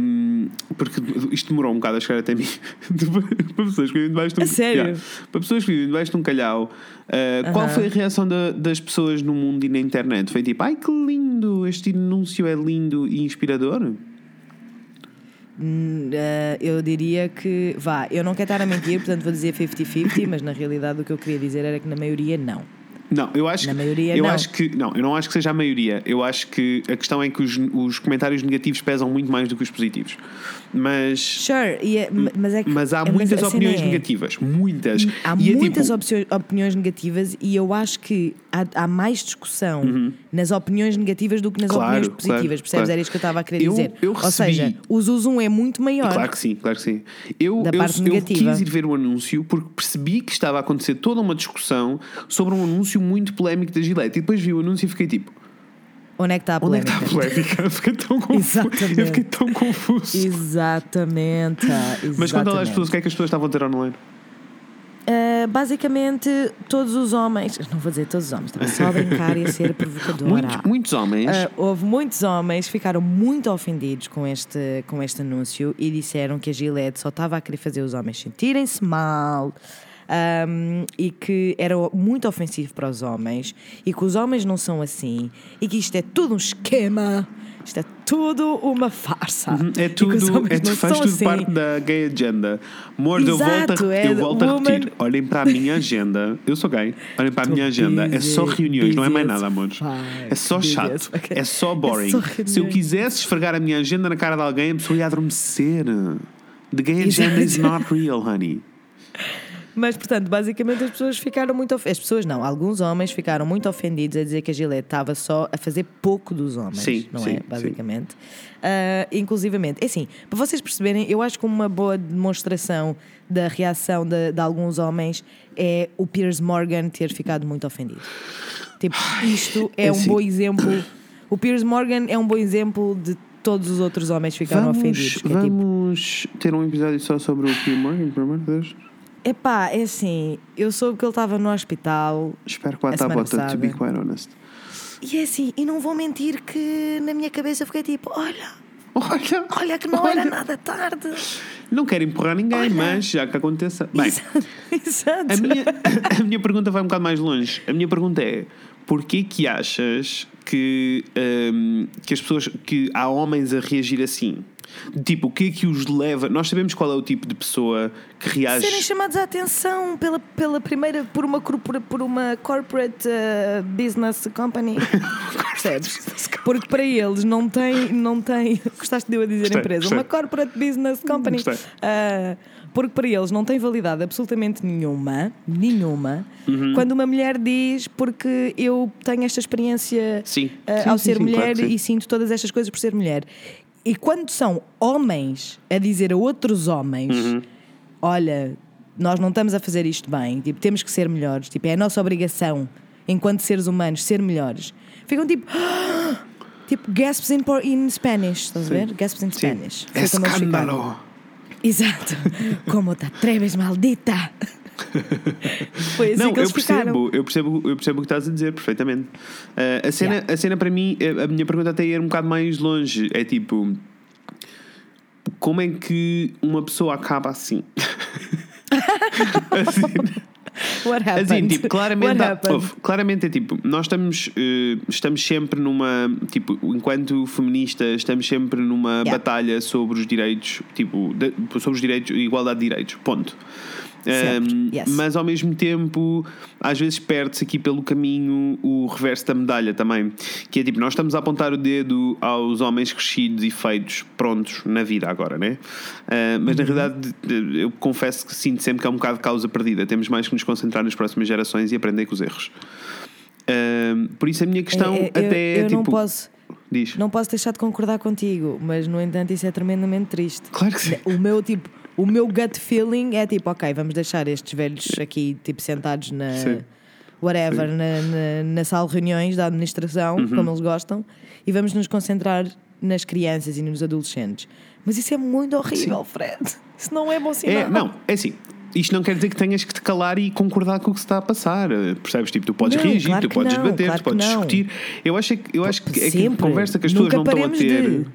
hum, porque isto demorou um bocado a chegar até mim, [laughs] para pessoas que vivem debaixo de um A sério? Para pessoas que vivem debaixo de um calhau, uh, qual Aham. foi a reação da- das pessoas no mundo e na internet? Foi tipo, ai que lindo, este anúncio é lindo e inspirador? Hum, eh, eu diria que, vá, eu não quero estar a mentir, portanto vou dizer 50-50, mas na realidade o que eu queria dizer era que na maioria não. Não, eu acho Na que- maioria, eu não. acho que não, eu não acho que seja a maioria. Eu acho que a questão é que os, os comentários negativos pesam muito mais do que os positivos. Mas Sure, é- mas é que. mas há mas muitas cena opiniões é- negativas, muitas. Há E é muitas tipo, opiniões negativas e eu acho que há, há mais discussão nas opiniões negativas do que nas Uhum. Claro, opiniões positivas. claro, Percebes? claro. Era isto que eu estava a querer Eu- dizer. eu Ou recebi- seja, o Zuzum é muito maior. Claro que sim, claro que sim. Eu, Da eu, parte eu negativa. quis ir ver o anúncio porque percebi que estava a acontecer toda uma discussão sobre um anúncio muito polémico da Gillette. E depois vi o anúncio e fiquei tipo: Onde é que está a Onde é polémica? que está a polémica? Eu fiquei tão confuso. Exatamente. Eu fiquei tão confuso. Exatamente. [laughs] Mas às exatamente. pessoas o que é que as pessoas estavam a ter online. Uh, basicamente, todos os homens, não vou dizer todos os homens, estava só a brincar e a ser provocadora. Muitos, muitos homens. Uh, houve muitos homens que ficaram muito ofendidos com este, com este anúncio e disseram que a Gillette só estava a querer fazer os homens sentirem-se mal. Um, e que era muito ofensivo para os homens e que os homens não são assim e que isto é tudo um esquema, isto é tudo uma farsa. É que os tudo, é, não faz tudo assim. parte da gay agenda. Amor, eu volto, a, é eu volto a woman- repetir. Olhem para a minha [laughs] agenda. Eu sou gay. Olhem para a minha agenda. É só busy, reuniões, não é mais busy nada, amores. É só Busy chato. as fuck. É só boring. É só Se eu quisesse esfregar a minha agenda na cara de alguém, a pessoa ia adormecer. The gay Exato. agenda is [laughs] not real, honey. Mas, portanto, basicamente as pessoas ficaram muito ofendidas. As pessoas não, alguns homens ficaram muito ofendidos a dizer que a Gillette estava só a fazer pouco dos homens. Sim, não sim, é? Basicamente. Ah, inclusivamente. É assim, para vocês perceberem, eu acho que uma boa demonstração da reação de, de alguns homens é o Piers Morgan ter ficado muito ofendido. Tipo, isto é, é um assim. bom exemplo. O Piers Morgan é um bom exemplo de todos os outros homens ficaram Vamos, ofendidos. Que é tipo, vamos ter um episódio só sobre o Pierre Morgan, pelo amor de Deus. Epá, é assim, eu soube que ele estava no hospital Espero que lá está a bota, to be quite honest. E é assim, e não vou mentir que na minha cabeça eu fiquei tipo, olha, Olha, olha que não olha. era nada tarde. Não quero empurrar ninguém, Olha. mas já que aconteça. Bem, Exato. [laughs] Exato. a minha, [laughs] a minha pergunta vai um bocado mais longe. A minha pergunta é: porquê que achas que, hum, que as pessoas. que há homens a reagir assim? Tipo, o que é que os leva? Nós sabemos qual é o tipo de pessoa que reage. Serem chamados à atenção pela, pela primeira, por uma, por uma corporate uh, business company. [laughs] Percebes? Porque para eles não tem, não tem. Gostaste de eu a dizer Gostei, empresa? gostei. Uma corporate business company. Gostei. Uh, porque para eles não tem validade absolutamente nenhuma, nenhuma, Uhum. quando uma mulher diz porque eu tenho esta experiência Sim. uh, Sim, ao sim, ser mulher claro e sinto todas estas coisas por ser mulher. E quando são homens a dizer a outros homens: Uhum. Olha, nós não estamos a fazer isto bem, tipo, temos que ser melhores, tipo, é a nossa obrigação, enquanto seres humanos, ser melhores. Ficam tipo. [gasps] Tipo, gasps in, in Spanish, estás a ver? Gasps in. Spanish. Ficaram. Escândalo! Exato. [laughs] Como te atreves, maldita? [laughs] Foi assim Não, que eles eu percebo, eu percebo, eu percebo o que estás a dizer perfeitamente. Uh, a, cena, Yeah. a cena para mim, a minha pergunta até ia um bocado mais longe. É tipo, como é que uma pessoa acaba assim? [laughs] assim What happened? Assim, tipo, claramente, há- houve, claramente é tipo, nós estamos, eh, estamos sempre numa, tipo, enquanto feministas, estamos sempre numa Yeah. batalha sobre os direitos, tipo, de- sobre os direitos, igualdade de direitos, ponto. Um, yes. Mas ao mesmo tempo, às vezes perde-se aqui pelo caminho o reverso da medalha também. Que é tipo, nós estamos a apontar o dedo aos homens crescidos e feitos, prontos na vida agora, né? Uh, mas na Uhum. realidade, de- eu confesso que sinto sempre que é um bocado de causa perdida. Temos mais que nos concentrar nas próximas gerações e aprender com os erros. Um, por isso a minha questão É, é, eu- até é eu tipo. não posso. Diz. Não posso deixar de concordar contigo, mas no entanto isso é tremendamente triste. Claro que sim. O meu tipo, o meu gut feeling é tipo, ok, vamos deixar estes velhos aqui tipo sentados na Sim. whatever, na, na, na sala de reuniões da administração, Uhum. como eles gostam, e vamos nos concentrar nas crianças e nos adolescentes. Mas isso é muito horrível, Fred. Isso não é bom sinal. É, não, é assim. Isto não quer dizer que tenhas que te calar e concordar com o que se está a passar. Percebes? Tipo, tu podes Não, reagir, claro tu podes não, debater, claro tu podes discutir. Eu acho, é que, eu acho que, é que a conversa que as pessoas não estão a ter. de.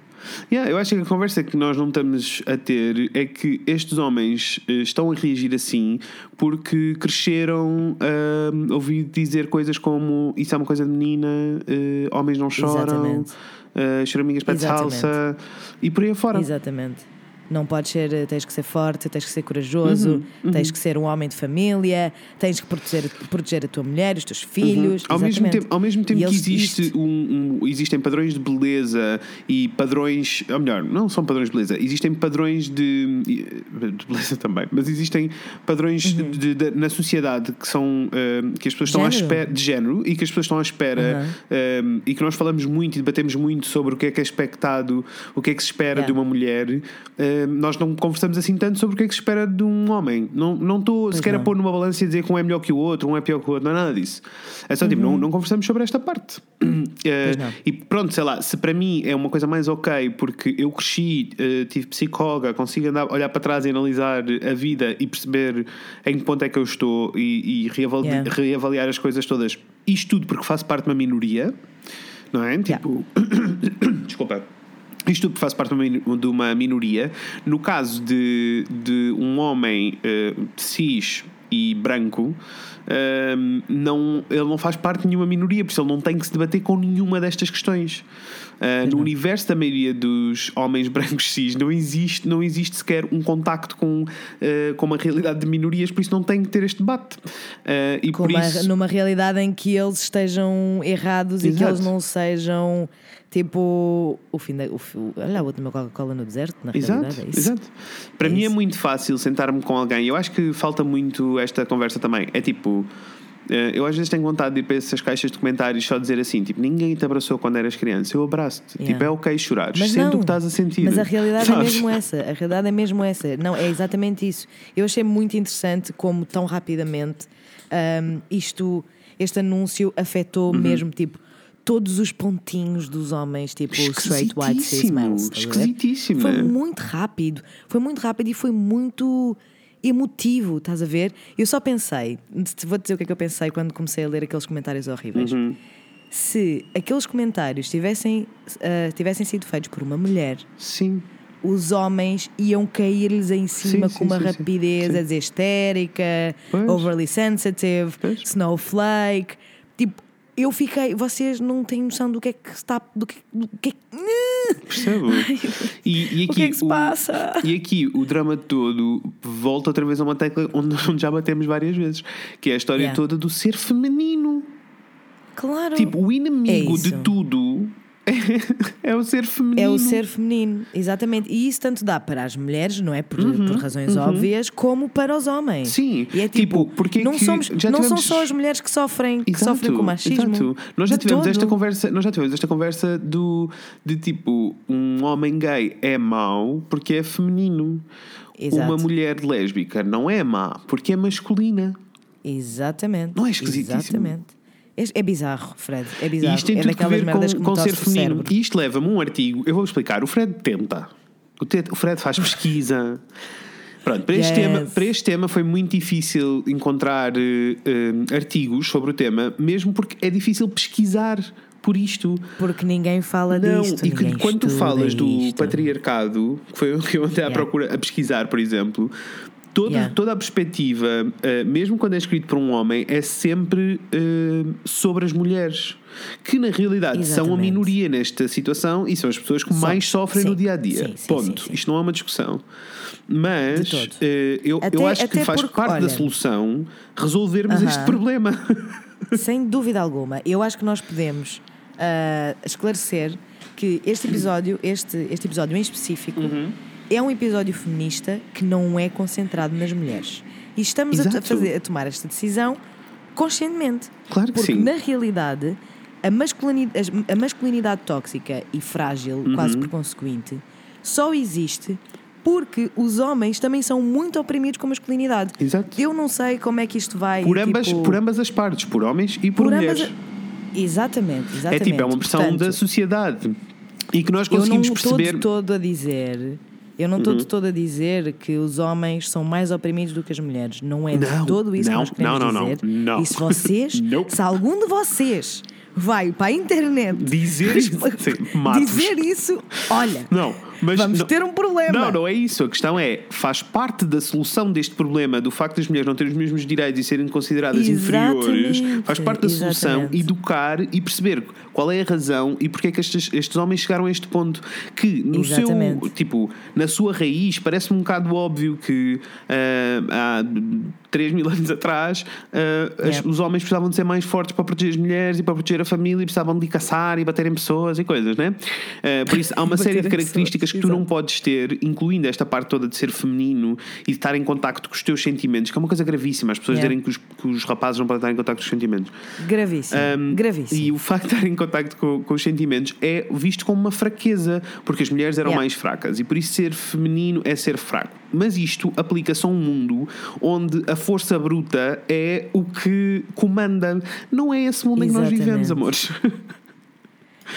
Yeah, eu acho que a conversa que nós não estamos a ter é que estes homens eh, estão a reagir assim porque cresceram a ouvir dizer coisas como isso é uma coisa de menina, eh, homens não choram, Exatamente. uh, choramingas para de salsa e por aí afora. Exatamente. Não podes ser, tens que ser forte, tens que ser corajoso, Uhum, tens que ser um homem de família, tens que proteger, proteger a tua mulher, os teus filhos. Uhum. Ao mesmo tempo, ao mesmo tempo E que existe um, um- existem padrões de beleza e padrões, ou melhor, não são padrões de beleza, existem padrões de, de beleza [laughs] também, mas existem padrões de- de- na sociedade que são eh, que as pessoas estão à Género. espera de género e que as pessoas estão à espera eh, e que nós falamos muito e debatemos muito sobre o que é que é expectado, o que é que se espera Yeah. de uma mulher. eh, eh, nós não conversamos assim tanto sobre o que é que se espera de um homem. Não não estou sequer não. a pôr numa balança e dizer que um é melhor que o outro, um é pior que o outro, não é nada disso. É só tipo, não, não conversamos sobre esta parte. [clears throat] Eh, não. e pronto, sei lá, se para mim é uma coisa mais ok, porque eu cresci, eh, tive psicóloga, consigo andar, olhar para trás e analisar a vida e perceber em que ponto é que eu estou e, e reavali- Yeah. reavaliar as coisas todas. Isto tudo porque faço parte de uma minoria, não é? Tipo, [coughs] desculpa. Isto tudo faço parte de uma minoria. No caso de, de um homem eh, cis e branco, ehm, não, ele não faz parte de nenhuma minoria, por isso ele não tem que se debater com nenhuma destas questões. Uh, no universo da maioria dos homens brancos cis não existe, não existe sequer um contacto com, uh, com uma realidade de minorias, por isso não tem que ter este debate. Uh, e Com por uma- isso, numa realidade em que eles estejam errados e que Exato. eles não sejam tipo o fim da. O, olha a última Coca-Cola no deserto, na Exato, realidade. É isso. exato. Para É mim é isso. muito fácil sentar-me com alguém. Eu acho que falta muito esta conversa também. É tipo. Eh, Eu às vezes tenho vontade de ir para essas caixas de comentários só dizer assim, tipo, ninguém te abraçou quando eras criança, eu abraço-te. Yeah. Tipo, é ok chorar, Mas não, o que estás a sentir. Mas a realidade Sabes? é mesmo essa. A realidade é mesmo essa. Não, é exatamente isso. Eu achei muito interessante como tão rapidamente ahm, isto, este anúncio afetou Uhum. mesmo tipo todos os pontinhos dos homens, tipo straight white cis males. esquisitíssimo. Foi muito rápido. Foi muito rápido e foi muito emotivo, estás a ver? Eu só pensei, vou dizer o que é que eu pensei quando comecei a ler aqueles comentários horríveis. Uhum. Se aqueles comentários tivessem, ah, tivessem sido feitos por uma mulher, Sim. os homens iam cair-lhes em cima Sim, com sim, uma sim, rapidez Sim. histérica, Pois. overly sensitive, Pois. snowflake. Eu fiquei, vocês não têm noção do que é que está, do que, do que é que. [laughs] Percebo. E, e O que é que se passa? E aqui o drama todo volta outra vez a uma tecla onde, [laughs] onde já batemos várias vezes, que é a história Yeah. toda do ser feminino. Claro. Tipo, o inimigo É de tudo [laughs] é, o ser feminino. É o ser feminino, exatamente. E isso tanto dá para as mulheres, não é? Por, por razões óbvias, como para os homens. Uhum, Sim. E é tipo, Tipo, porque é não, que somos, não são tivemos- só as mulheres que sofrem, que Exato, sofrem com machismo. exato. Nós já tivemos esta todo. conversa, nós já tivemos esta conversa do de tipo um homem gay é mau porque é feminino. Exato. Uma mulher lésbica não é má porque é masculina. Exatamente. Não é esquisitíssimo? Exatamente. É, é bizarro, Fred. É E bizarro. isto tem é tudo que daquelas ver com, com ser feminino. E isto leva-me a um artigo. Eu vou explicar. O Fred tenta. O, Fred faz pesquisa. Pronto, para, este Yes. tema, para este tema foi muito difícil encontrar eh, eh, artigos sobre o tema, mesmo porque é difícil pesquisar por isto. Porque ninguém fala Não, disto. e que quando tu falas do isto. patriarcado, que foi o que eu andei à Yeah. procura a pesquisar, por exemplo, toda, Yeah. toda a perspectiva, eh, mesmo quando é escrito por um homem, é sempre eh, sobre as mulheres. Que na realidade são a Exatamente. minoria nesta situação e são as pessoas que São. mais sofrem Sim. no dia a dia. Sim, sim, Ponto. Isto não é uma discussão. Mas eh, eu, eu Até- acho que faz porque, parte da olha- solução resolvermos Aham. este problema. [laughs] Sem dúvida alguma. Eu acho que nós podemos esclarecer que este episódio, este, este episódio em específico, Uhum. É um episódio feminista que não é concentrado nas mulheres. E estamos a, fazer, a tomar esta decisão conscientemente. Claro que Porque sim. na realidade a masculinidade, a masculinidade tóxica e frágil, Uhum. quase por consequente, só existe porque os homens também são muito oprimidos com a masculinidade. Exato. Eu não sei como é que isto vai. Por ambas, tipo, por ambas as partes, por homens e por, por mulheres. ambas- Exatamente, É exatamente. tipo, é uma pressão Portanto, da sociedade. E que nós Eu não conseguimos estou perceber. todo a dizer. Eu não Uhum. estou de todo a dizer que os homens são mais oprimidos do que as mulheres. Não é Não, de todo isso não, que nós queremos não, não, não, dizer. não. E se vocês, [laughs] Nope. se algum de vocês vai para a internet Dizer [laughs] dizer isso, olha, Não, mas vamos não- ter um problema. Não, não é isso. A questão é, faz parte da solução deste problema, do facto das mulheres não terem os mesmos direitos e serem consideradas inferiores, Exatamente, faz parte da solução exatamente. educar e perceber qual é a razão e porque é que estes, estes homens chegaram a este ponto. Que no seu, Exatamente. tipo, na sua raiz, parece-me um bocado óbvio que ah, há 3 mil anos atrás as- Yeah. os homens precisavam de ser mais fortes para proteger as mulheres e para proteger a família e precisavam de caçar e bater em pessoas e coisas, né? Ah, por isso há uma [laughs] série de características que tu Exato. não podes ter, incluindo esta parte toda de ser feminino e de estar em contacto com os teus sentimentos, que é uma coisa gravíssima. As pessoas Yeah. dizerem que os, que os rapazes não podem estar em contacto com os sentimentos. Gravíssimo. Um, Gravíssimo. E o facto de estar em contacto com, com os sentimentos é visto como uma fraqueza, porque as mulheres eram Yeah. mais fracas e por isso ser feminino é ser fraco. Mas isto aplica-se a um mundo onde a força bruta é o que comanda. Não é esse mundo em que nós vivemos, Exatamente. amores. [laughs]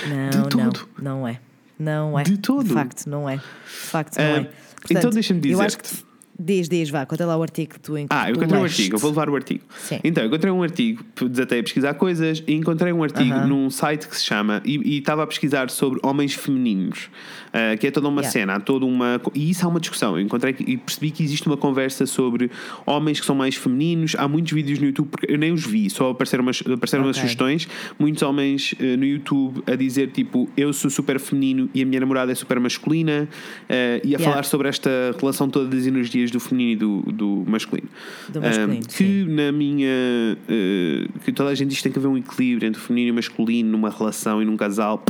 Não, não, não é. Não é. De todo. De facto, não é. De facto, não Ah, é. então deixa-me Eu acho que. Diz, diz, vá, conta lá o artigo que tu encontraste. Ah, eu encontrei um artigo, eu vou levar o artigo. Sim. Então, eu encontrei um artigo, desatei a pesquisar coisas e encontrei um artigo Aham. num site que se chama, e e estava a pesquisar sobre homens femininos, ah, que é toda uma Yeah. cena, há toda uma. E isso há uma discussão. Eu encontrei e percebi que existe uma conversa sobre homens que são mais femininos. Há muitos vídeos no YouTube, porque eu nem os vi, só apareceram umas, apareceram umas Ok. sugestões. Muitos homens eh, no YouTube a dizer tipo, eu sou super feminino e a minha namorada é super masculina, eh, e a Yeah. falar sobre esta relação toda das energias do feminino e do, do masculino. Do masculino, Ah, que na minha. eh, que toda a gente diz que tem que haver um equilíbrio entre o feminino e o masculino numa relação e num casal.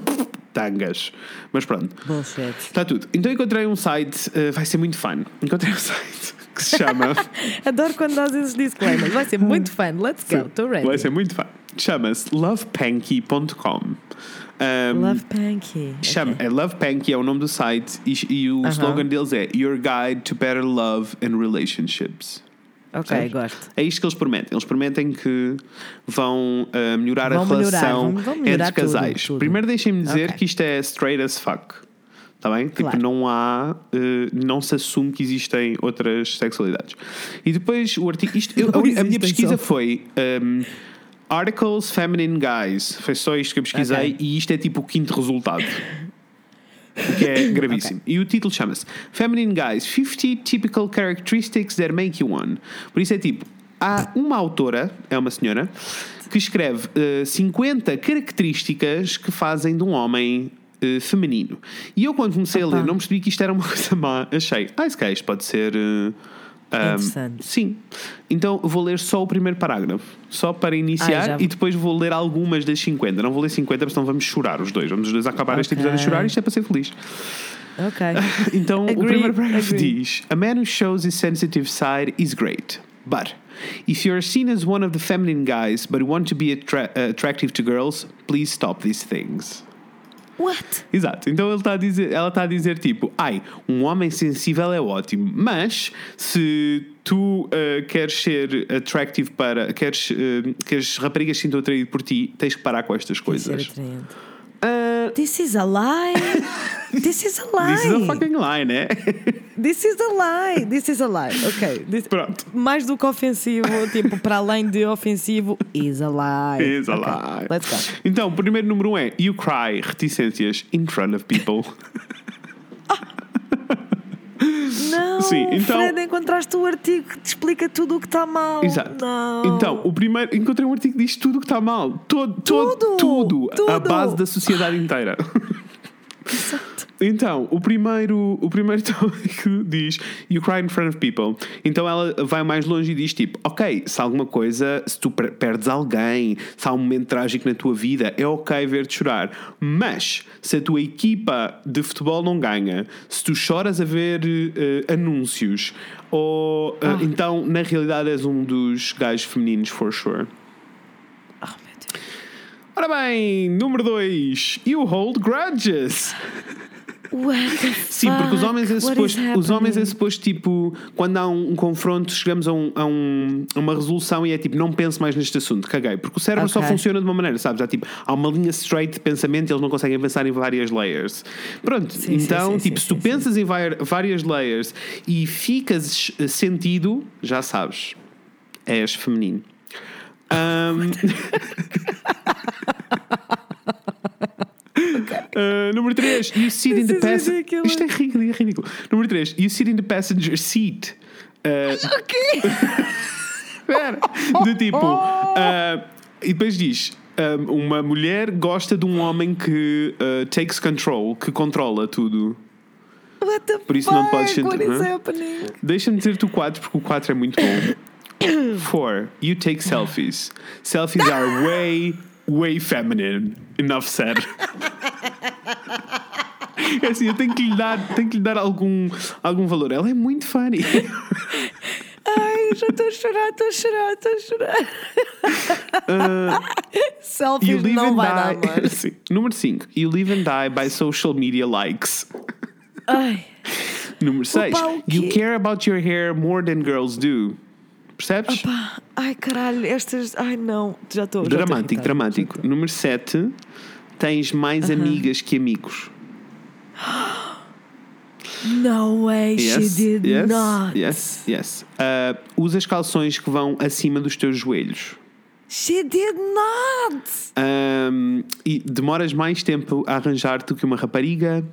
Tangas. Mas pronto. Bullshit. Está tudo. Então encontrei um site, eh, vai ser muito fun. Encontrei um [laughs] site que se chama. [laughs] Adoro quando dás esses disclaimers. Vai ser muito fun. Let's go. Estou ready. Vai ser muito fun. Chama-se lovepanky.com. Um, Love Panky. Chama, Ok. é Love Panky é o nome do site e, e o Aham. slogan deles é Your Guide to Better Love and Relationships. Ok, Sabes? gosto. É isto que eles prometem. Eles prometem que vão uh, melhorar Vão a melhorar, relação vão- vão melhorar entre tudo, casais. tudo. Primeiro deixem-me dizer Ok. que isto é straight as fuck. Está bem? Tipo, Claro. não há, uh, não se assume que existem outras sexualidades. E depois o artigo. Isto, eu- a, a minha pesquisa só. foi. um, Articles Feminine Guys. Foi só isto que eu pesquisei Ok. e isto é tipo o quinto resultado. O que é [laughs] gravíssimo. E o título chama-se Feminine Guys 50 Typical Characteristics That Make You One. Por isso é tipo, há uma autora, é uma senhora, que escreve eh, 50 características que fazem de um homem eh, feminino. E eu, quando comecei a ler, Opa. não percebi que isto era uma [laughs] coisa má. Achei, ah, esse isto pode ser. eh, ah, Interessante. sim. Então vou ler só o primeiro parágrafo, só para iniciar, Ah, e depois vou ler algumas das 50. Não vou ler 50, porque senão vamos chorar os dois. Vamos os dois acabar este Ok. episódio a chorar, isto é para ser feliz. Ok. [laughs] Então, o primeiro parágrafo agree. diz: A man who shows his sensitive side is great. But if you're seen as one of the feminine guys but want to be attra- uh, attractive to girls, please stop these things. What? Exato. Então ele está a dizer, ela está a dizer tipo, ai, um homem sensível é ótimo, mas se tu uh, queres ser attractive para, queres uh, que as raparigas se sintam atraídas por ti, tens que parar com estas Ser coisas. atraente. Uh, This is a lie. [laughs] This is a lie. this is a fucking lie, né? This is a lie. This is a lie. Ok. This- Pronto. Mais do que ofensivo, tipo, para além de ofensivo, is a lie. Is a Ok, lie. Let's go. Então, o primeiro número um é You cry reticências in front of people. Não, Sim, então- Fred, encontraste o artigo que te explica tudo o que está mal. Exato. Não. Então, o primeiro, encontrei um artigo que diz tudo o que está mal. Todo, todo, Tudo, tudo. A tudo. base da sociedade inteira. Então, o primeiro, o primeiro [laughs] tópico diz You cry in front of people. Então ela vai mais longe e diz tipo, ok, se alguma coisa, se tu per- perdes alguém, se há um momento trágico na tua vida, é ok ver-te chorar. Mas se a tua equipa de futebol não ganha, se tu choras a ver eh, anúncios, ou eh, então na realidade és um dos gajos femininos for sure. Oh, Deus. Ora bem, número 2, You hold grudges. [laughs] Sim, porque os homens é suposto, os homens é suposto tipo, quando há um, um confronto, chegamos a, um- a um- a uma resolução e é tipo, não pense mais neste assunto, caguei. Porque o cérebro só Ok. funciona de uma maneira, sabes? Há, tipo, há uma linha straight de pensamento e eles não conseguem pensar em várias layers. Pronto, Sim, então, sim, tipo, sim, se tu pensas em várias layers e ficas sentido, já sabes, és feminino. Ahm, [laughs] [laughs] Uh, [laughs] número 3, you sit in the passenger. Isto é ridículo, é ridículo. Número 3, you sit in the passenger seat. Uh, [laughs] espera, do tipo. uh, e depois diz: um, uma mulher gosta de um homem que uh, takes control, que controla tudo. What the Por isso não podes sentir? Deixa-me dizer-te o 4, porque o 4 é muito bom. [coughs] 4. You take selfies. Selfies are way, way feminine. Enough said. É assim, eu tenho que lhe dar, tenho que lhe dar algum, algum valor. Ela é muito funny. Ai, já estou a chorar, estou a chorar, estou a chorar. You Selfies não vai dar, die. amor. [laughs] Sim. Número 5. You live and die by social media likes. Ai, Número 6. Opa, o You care about your hair more than girls do. Percebes? pá, ai caralho, estas. Ai não, já estou. dramático, dramático. Número 7. Tens mais amigas que amigos. No way, she did yes, not. yes, yes. Uh, usas calções que vão acima dos teus joelhos. She did not. Um, e demoras mais tempo a arranjar-te do que uma rapariga.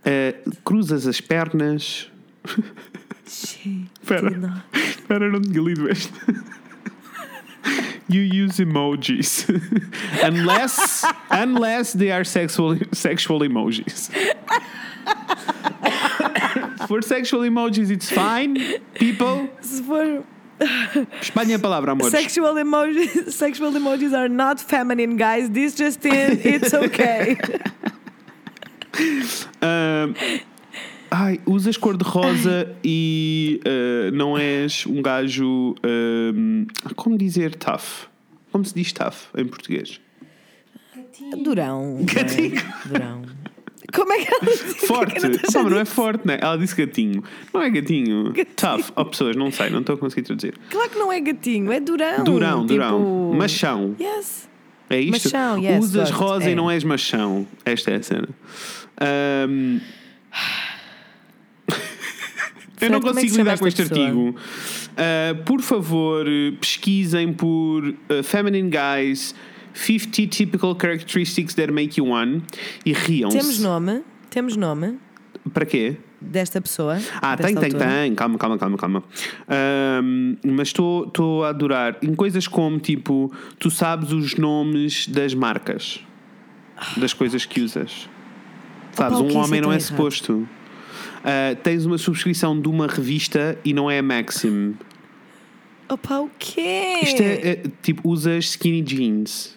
Uh, cruzas as pernas. [laughs] Espera. did not. Espera, não. You use emojis. [laughs] unless, unless they are sexual, sexual emojis. [laughs] For sexual emojis, it's fine. People, Se for espalhem a palavra, amores. sexual emojis, [laughs] sexual emojis are not feminine, guys. This just in, it's okay. Ah, ai, usas cor-de-rosa e ah, não és um gajo. ah, como dizer tough? Como se diz tough em português? Durão. Gatinho. Durão. Como é que ela diz? Forte. Eu não mas não é forte, né? Ela disse gatinho. Não é gatinho. Tough. Ó, pessoas, não sei, não estou a conseguir traduzir. Claro que não é gatinho, é durão. Durão, tipo... durão. Machão. Yes. É isto? Machão, yes, Usas gosto, rosa é. e não és machão. Esta é a cena. Ahm, Eu não é consigo chama lidar com este pessoa? artigo. Ah, por favor, pesquisem por ah, Feminine Guys 50 Typical Characteristics That Make You One e riam-se. Temos nome, temos nome Para quê? desta pessoa. Ah, desta tem, tem, autora. tem. Calma, calma, calma, calma. Ahm, mas estou a adorar. Em coisas como, tipo, tu sabes os nomes das marcas. Das coisas que usas. Sabes, Opa, um isso homem é não é errado? suposto. Ah, tens uma subscrição de uma revista e não é a Maxim. Opa, o quê? Isto é, é, tipo, usas skinny jeans.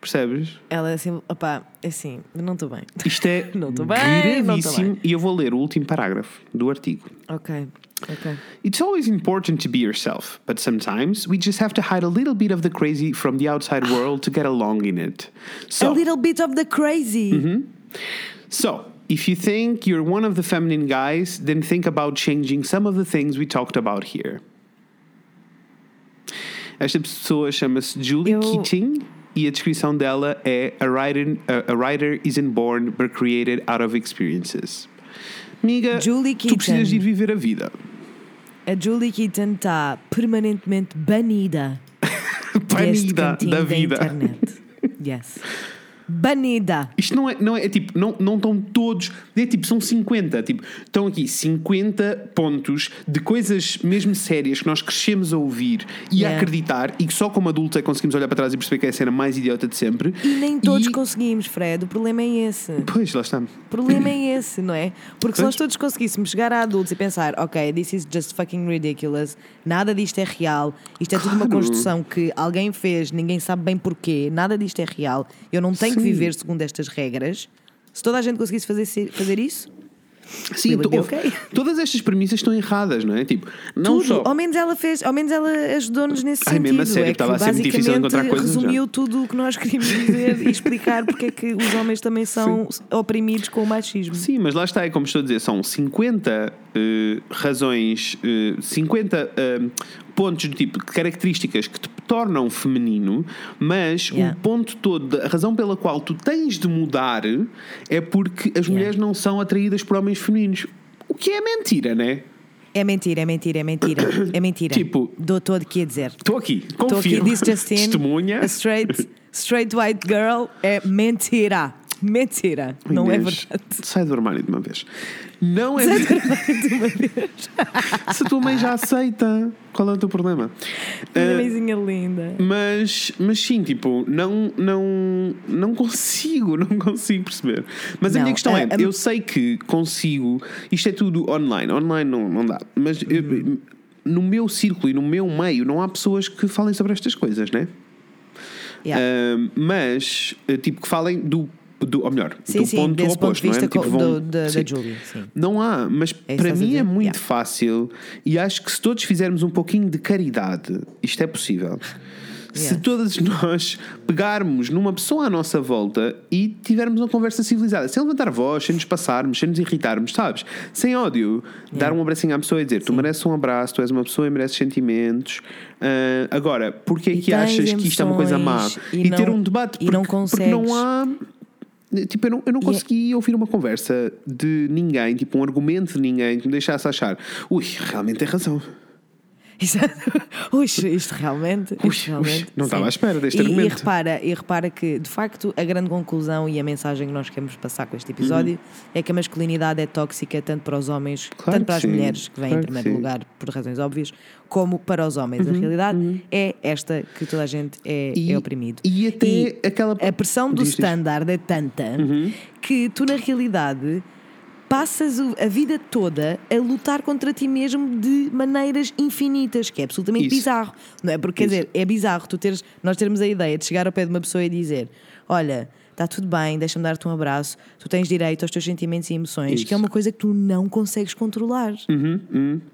Percebes? Ela é assim, opa, é assim, não estou bem. Isto é [laughs] Não bem, gravíssimo. bem. E eu vou ler o último parágrafo do artigo. Ok, ok. It's always important to be yourself, but sometimes we just have to hide a little bit of the crazy from the outside world to get along in it. A So, little bit of the crazy. Mm-hmm. so if you think you're one of the feminine guys, then think about changing some of the things we talked about here. Esta pessoa chama-se Julie Eu- Keating e a descrição dela é a writer, a, a writer isn't born but created out of experiences. Amiga, Julie tu precisas de ir viver a vida. A Julie Keaton está permanentemente banida [laughs] Banida da vida. internet. [laughs] Yes. Banida. Isto não é, não é, é tipo, não, não estão todos, é tipo, são 50, tipo, estão aqui 50 pontos de coisas mesmo sérias que nós crescemos a ouvir e a Yeah. acreditar e que só como adulta conseguimos olhar para trás e perceber que é a cena mais idiota de sempre. E nem todos E- conseguimos, Fred. O problema é esse. Pois, lá está. O problema é esse, não é? Porque se Pois. nós todos conseguíssemos chegar a adultos e pensar, ok, this is just fucking ridiculous, nada disto é real, isto é tudo uma Claro. construção que alguém fez, ninguém sabe bem porquê, nada disto é real, eu não tenho que Sim. viver segundo estas regras. Se toda a gente conseguisse fazer, fazer isso, Sim, to- okay. [laughs] todas estas premissas estão erradas, não é? Tipo, não tudo. só. Ao menos ela fez, ao menos ela ajudou-nos nesse Ai, sentido. mesmo a sério, é que estava a ser muito difícil basicamente encontrar coisas já. resumiu tudo o que nós queríamos dizer e explicar porque é que os homens também são oprimidos com o machismo. Sim, mas lá está, é como estou a dizer, são 50 eh, razões, eh, 50 eh, pontos de tipo de características que te tornam feminino, mas Yeah. o ponto todo, a razão pela qual tu tens de mudar é porque as mulheres não são atraídas por homens femininos. O que é mentira, né? É mentira, é mentira, é mentira. É mentira. [coughs] Tipo- Dou todo aqui a dizer. Estou aqui, Estou aqui, confirmo. Justin. Testemunha. A straight, straight white girl é mentira. Mentira. Não é Inês, verdade. Sai do armário de uma vez. Não é [laughs] Se a tua mãe já aceita, qual é o teu problema? Minha Eh, mãezinha linda. Mas, mas sim, tipo, não, não, não consigo, não consigo perceber. Mas a Não, minha questão a- é: a- eu sei que consigo, isto é tudo online, online não, não dá, mas eu- no meu círculo e no meu meio não há pessoas que falem sobre estas coisas, né? Yeah. Ahm, mas, eh, tipo, que falem do do, ou melhor, Sim, do sim, ponto desse ponto oposto, de vista não é? Tipo, vão- do- da, sim. da Julia. Sim. Não há, mas É para mim é muito Yeah. fácil e acho que se todos fizermos um pouquinho de caridade, isto é possível. Se Yeah. todos [laughs] nós pegarmos numa pessoa à nossa volta e tivermos uma conversa civilizada, sem levantar a voz, sem nos passarmos, sem nos irritarmos, sabes? Sem ódio, dar um abracinho à pessoa e dizer: Tu mereces um abraço, tu és uma pessoa e mereces sentimentos. Ah, agora, porque é E que achas que isto é uma coisa má? e E, ter não- um debate, e porque, não porque não consegues. há. Tipo, eu não, eu não é- consegui ouvir uma conversa de ninguém, tipo, um argumento de ninguém que me deixasse achar, ui, realmente tem razão. Ui, isto realmente. Realmente não estava à espera deste e, argumento. E repara, e repara que, de facto, a grande conclusão e a mensagem que nós queremos passar com este episódio é que a masculinidade é tóxica tanto para os homens, Claro tanto para as sim, mulheres, que vêm claro em primeiro. Uhum, lugar por razões óbvias, como para os homens. A realidade é esta que toda a gente é, E- é oprimido. e até aquela- A pressão do Diz, diz. standard é tanta Uhum. que tu, na realidade, passas a vida toda a lutar contra ti mesmo de maneiras infinitas, que é absolutamente Isso. bizarro. Não é? Porque, quer Isso. dizer, é bizarro tu teres, nós termos a ideia de chegar ao pé de uma pessoa e dizer: Olha. Está tudo bem, deixa-me dar-te um abraço. Tu tens direito aos teus sentimentos e emoções, Isso. que é uma coisa que tu não consegues controlar.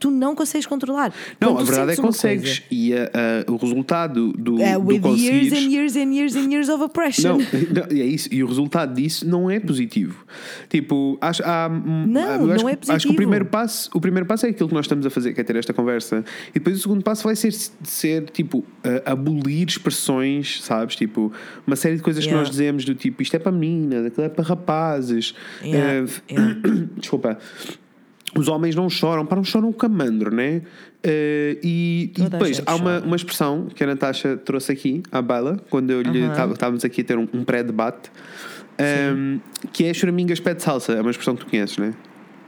Tu não consegues controlar. Uhum, Não, Quando a verdade é que consegues. coisa- E a- a- o resultado do, É, do with years conseguires. and years and years and years of oppression. Não, [laughs] não, é isso. E o resultado disso não é positivo. Tipo, acho, há, hum, Não, eu não acho, é Acho que o positivo. primeiro passo, o primeiro passo é aquilo que nós estamos a fazer, que é ter esta conversa. E depois o segundo passo vai ser, ser tipo, a- abolir expressões, sabes? Tipo, uma série de coisas que Yeah. nós dizemos do tipo, isto é para meninas, aquilo é para rapazes. Yeah, Eh, yeah. [clears throat] Desculpa. Os homens não choram, para não choram o camandro, né? Eh, e, e depois há uma, uma expressão que a Natasha trouxe aqui à baila, quando eu lhe Aham. tava- estávamos aqui a ter um, um pré-debate, ehm, que é choramingas pé de salsa. É uma expressão que tu conheces, né?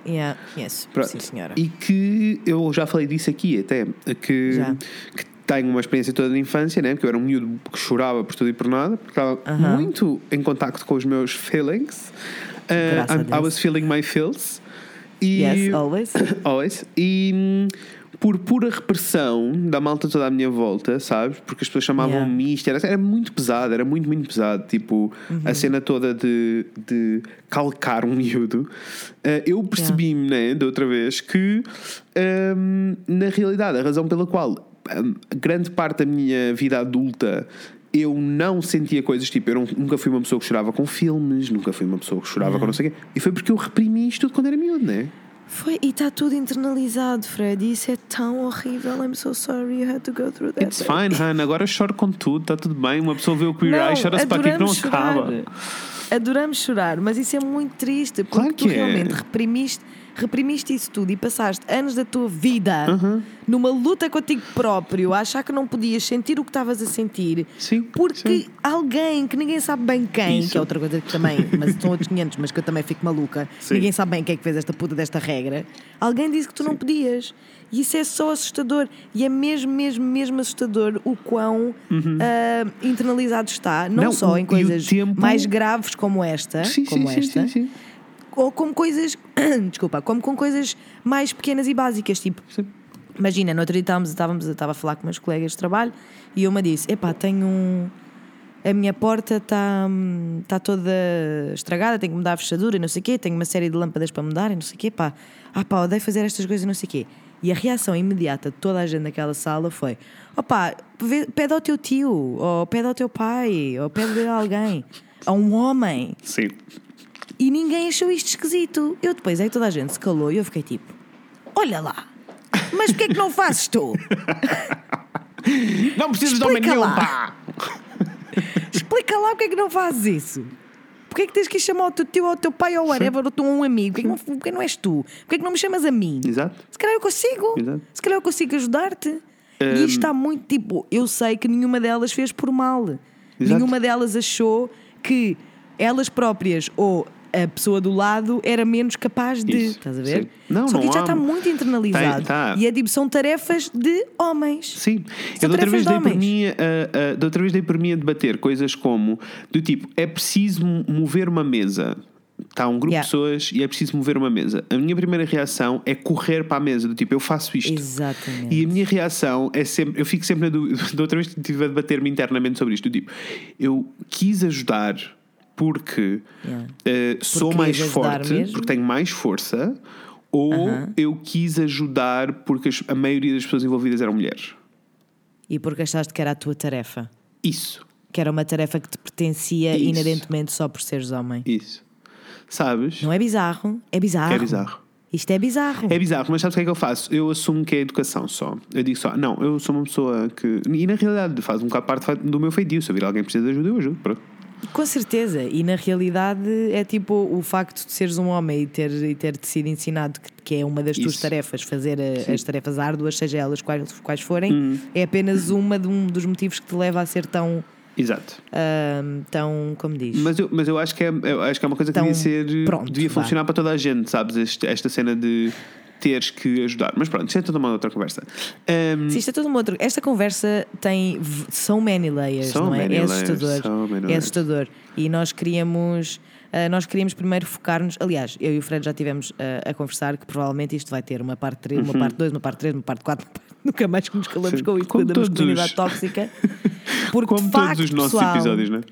Yeah, yes, Pronto. sim, senhora. E que eu já falei disso aqui até, que, Já. que tenho uma experiência toda de infância, né? Porque eu era um miúdo que chorava por tudo e por nada, porque estava Aham. muito em contacto com os meus feelings. Uh, I was feeling my feels. E, Yes, always. [coughs] Always. E hum, por pura repressão da malta toda à minha volta, sabes? Porque as pessoas chamavam-me Yeah. isto, era, era muito pesado, era muito, muito pesado. Tipo, Uhum. a cena toda de, de calcar um miúdo. Uh, eu percebi-me, né, da outra vez, que hum, na realidade a razão pela qual grande parte da minha vida adulta eu não sentia coisas tipo, eu não- nunca fui uma pessoa que chorava com filmes, nunca fui uma pessoa que chorava com não sei o quê. E foi porque eu reprimi isto tudo quando era miúdo, né? Foi, e está tudo internalizado, Fred. e Isso é tão horrível. I'm so sorry you had to go through that. It's fine, Han. Agora choro com tudo, está tudo bem. Uma pessoa vê o Queer Não, Eye, chora-se para aqui que não chorar. acaba. Adoramos chorar, mas isso é muito triste. Porque Claro tu é. realmente reprimiste, reprimiste isso tudo e passaste anos da tua vida Uhum. numa luta contigo próprio, a achar que não podias sentir o que estavas a sentir. Sim, Porque sim. alguém que ninguém sabe bem quem, Isso. que é outra coisa que também, mas são outros 500, mas que eu também fico maluca, Sim. ninguém sabe bem quem é que fez esta puta desta regra. Alguém disse que tu não podias. E isso é só assustador. E é mesmo, mesmo, mesmo assustador o quão ah, internalizado está, não, Uhum. Não, só em coisas tempo- mais graves como esta, Sim, como esta, sim, sim. Ou como coisas, [coughs] desculpa, como com coisas mais pequenas e básicas, tipo, Sim. imagina, no outro dia estávamos, estávamos, estava a falar com meus colegas de trabalho e uma disse, epá, tenho um... A minha porta está tá toda estragada, tenho que mudar a fechadura e não sei o quê, tenho uma série de lâmpadas para mudar e não sei o quê, pá. Ah pá, odeio fazer estas coisas e não sei o quê. E a reação imediata de toda a gente naquela sala foi: opá, pede ao teu tio, ou pede ao teu pai, ou pede a alguém, a um homem. Sim. E ninguém achou isto esquisito. Eu depois, aí toda a gente se calou e eu fiquei tipo: olha lá, mas porquê é que não fazes tu? [laughs] Não precisas de homem nenhum, pá! [laughs] Explica lá porque é que não fazes isso. Porquê é que tens que ir chamar o teu tio ou o teu pai ou whatever, ou tu um amigo? Porquê que, não, porquê não és tu? Porquê que não me chamas a mim? Exato. Se calhar eu consigo. Exato. Se calhar eu consigo ajudar-te. E isto está muito tipo, eu sei que nenhuma delas fez por mal. Exato. Nenhuma delas achou que elas próprias ou a pessoa do lado era menos capaz de. Isso, Estás a ver? sim. Não, Só não que isto já há- está muito internalizado. Tem, tá. E é tipo, são tarefas de homens. Sim, São eu da outra, vez de dei por mim, a- a- da outra vez dei por mim a debater coisas como do tipo, é preciso mover uma mesa. Está um grupo Yeah. de pessoas e é preciso mover uma mesa. A minha primeira reação é correr para a mesa, do tipo, eu faço isto. Exatamente. E a minha reação é sempre, eu fico sempre na dúvida, [laughs] da outra vez estive a debater-me internamente sobre isto, do tipo, eu quis ajudar porque Yeah. eh, sou Porque mais forte, mesmo? porque tenho mais força, ou Aham. eu quis ajudar porque a maioria das pessoas envolvidas eram mulheres. E porque achaste que era a tua tarefa. Isso, Que era uma tarefa que te pertencia Isso. inerentemente só por seres homem. isso. Sabes? Não é bizarro? É bizarro. É bizarro. Isto é bizarro. É bizarro, mas sabes o que é que eu faço? Eu assumo que é educação só. Eu digo só, não, eu sou uma pessoa que. E na realidade faz um bocado parte do meu feitio. Se eu vir alguém que precisa de ajuda, eu ajudo. Pronto. Com certeza. E na realidade é tipo o facto de seres um homem e ter, e ter te sido ensinado que, que é uma das tuas Isso. tarefas, fazer a- as tarefas árduas, seja elas quais, quais forem, Hum. é apenas uma de um dos motivos que te leva a ser tão. Exato. ahm, tão. como diz? Mas eu, mas eu acho que é, acho que é uma coisa que devia ser. pronto, devia vá. funcionar para toda a gente, sabes? Este- esta cena de teres que ajudar. Mas pronto, isso é toda uma outra conversa. Um, Sim, isto é tudo um outro. Esta conversa tem so many layers, So não é? é assustador. so é assustador. E nós queríamos. ah, nós queríamos primeiro focar-nos. Aliás, eu e o Fred já tivemos ah, a conversar que provavelmente isto vai ter uma parte 3, uma parte 2, uma parte 3, uma parte 4. [laughs] Nunca mais que nos calamos Uhum. Sim, com como da masculinidade tóxica. [laughs] Porque como de facto, todos os nossos pessoal, episódios, não é?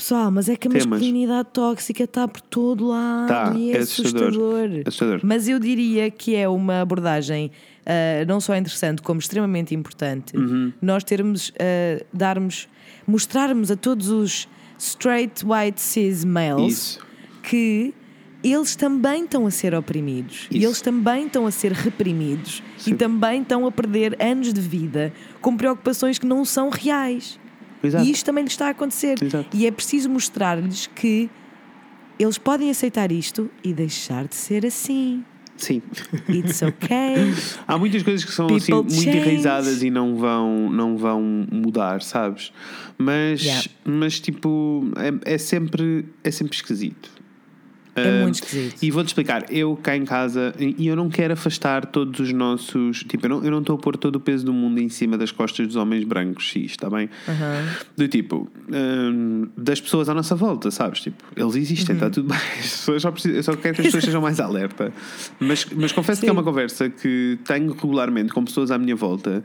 Pessoal, mas é que a Temas. masculinidade tóxica está por todo lado Tá, e é, é assustador. assustador. Assustador. Mas eu diria que é uma abordagem ah, não só interessante, como extremamente importante. Uhum. Nós termos, ah, darmos, mostrarmos a todos os straight white cis males Isso. que eles também estão a ser oprimidos e Isso. eles também estão a ser reprimidos Sim. e também estão a perder anos de vida com preocupações que não são reais. Exato. E isto também lhes está a acontecer. Exato. E é preciso mostrar-lhes que eles podem aceitar isto e deixar de ser assim. Sim. It's [laughs] okay. Há muitas coisas que são People assim muito change. enraizadas e não vão, não vão mudar, sabes? Mas, Yeah. mas tipo, é, é sempre, é sempre esquisito. É muito esquisito. E vou-te explicar, eu cá em casa, e eu não quero afastar todos os nossos. Tipo, eu não, eu estou a pôr todo o peso do mundo em cima das costas dos homens brancos, sim, está bem? Aham. Do tipo, hum, das pessoas à nossa volta, sabes? Tipo, eles existem, está tudo bem. [laughs] As pessoas só precisam, eu só quero que as pessoas sejam mais alerta. Mas, mas confesso que é Sim. uma conversa que tenho regularmente com pessoas à minha volta.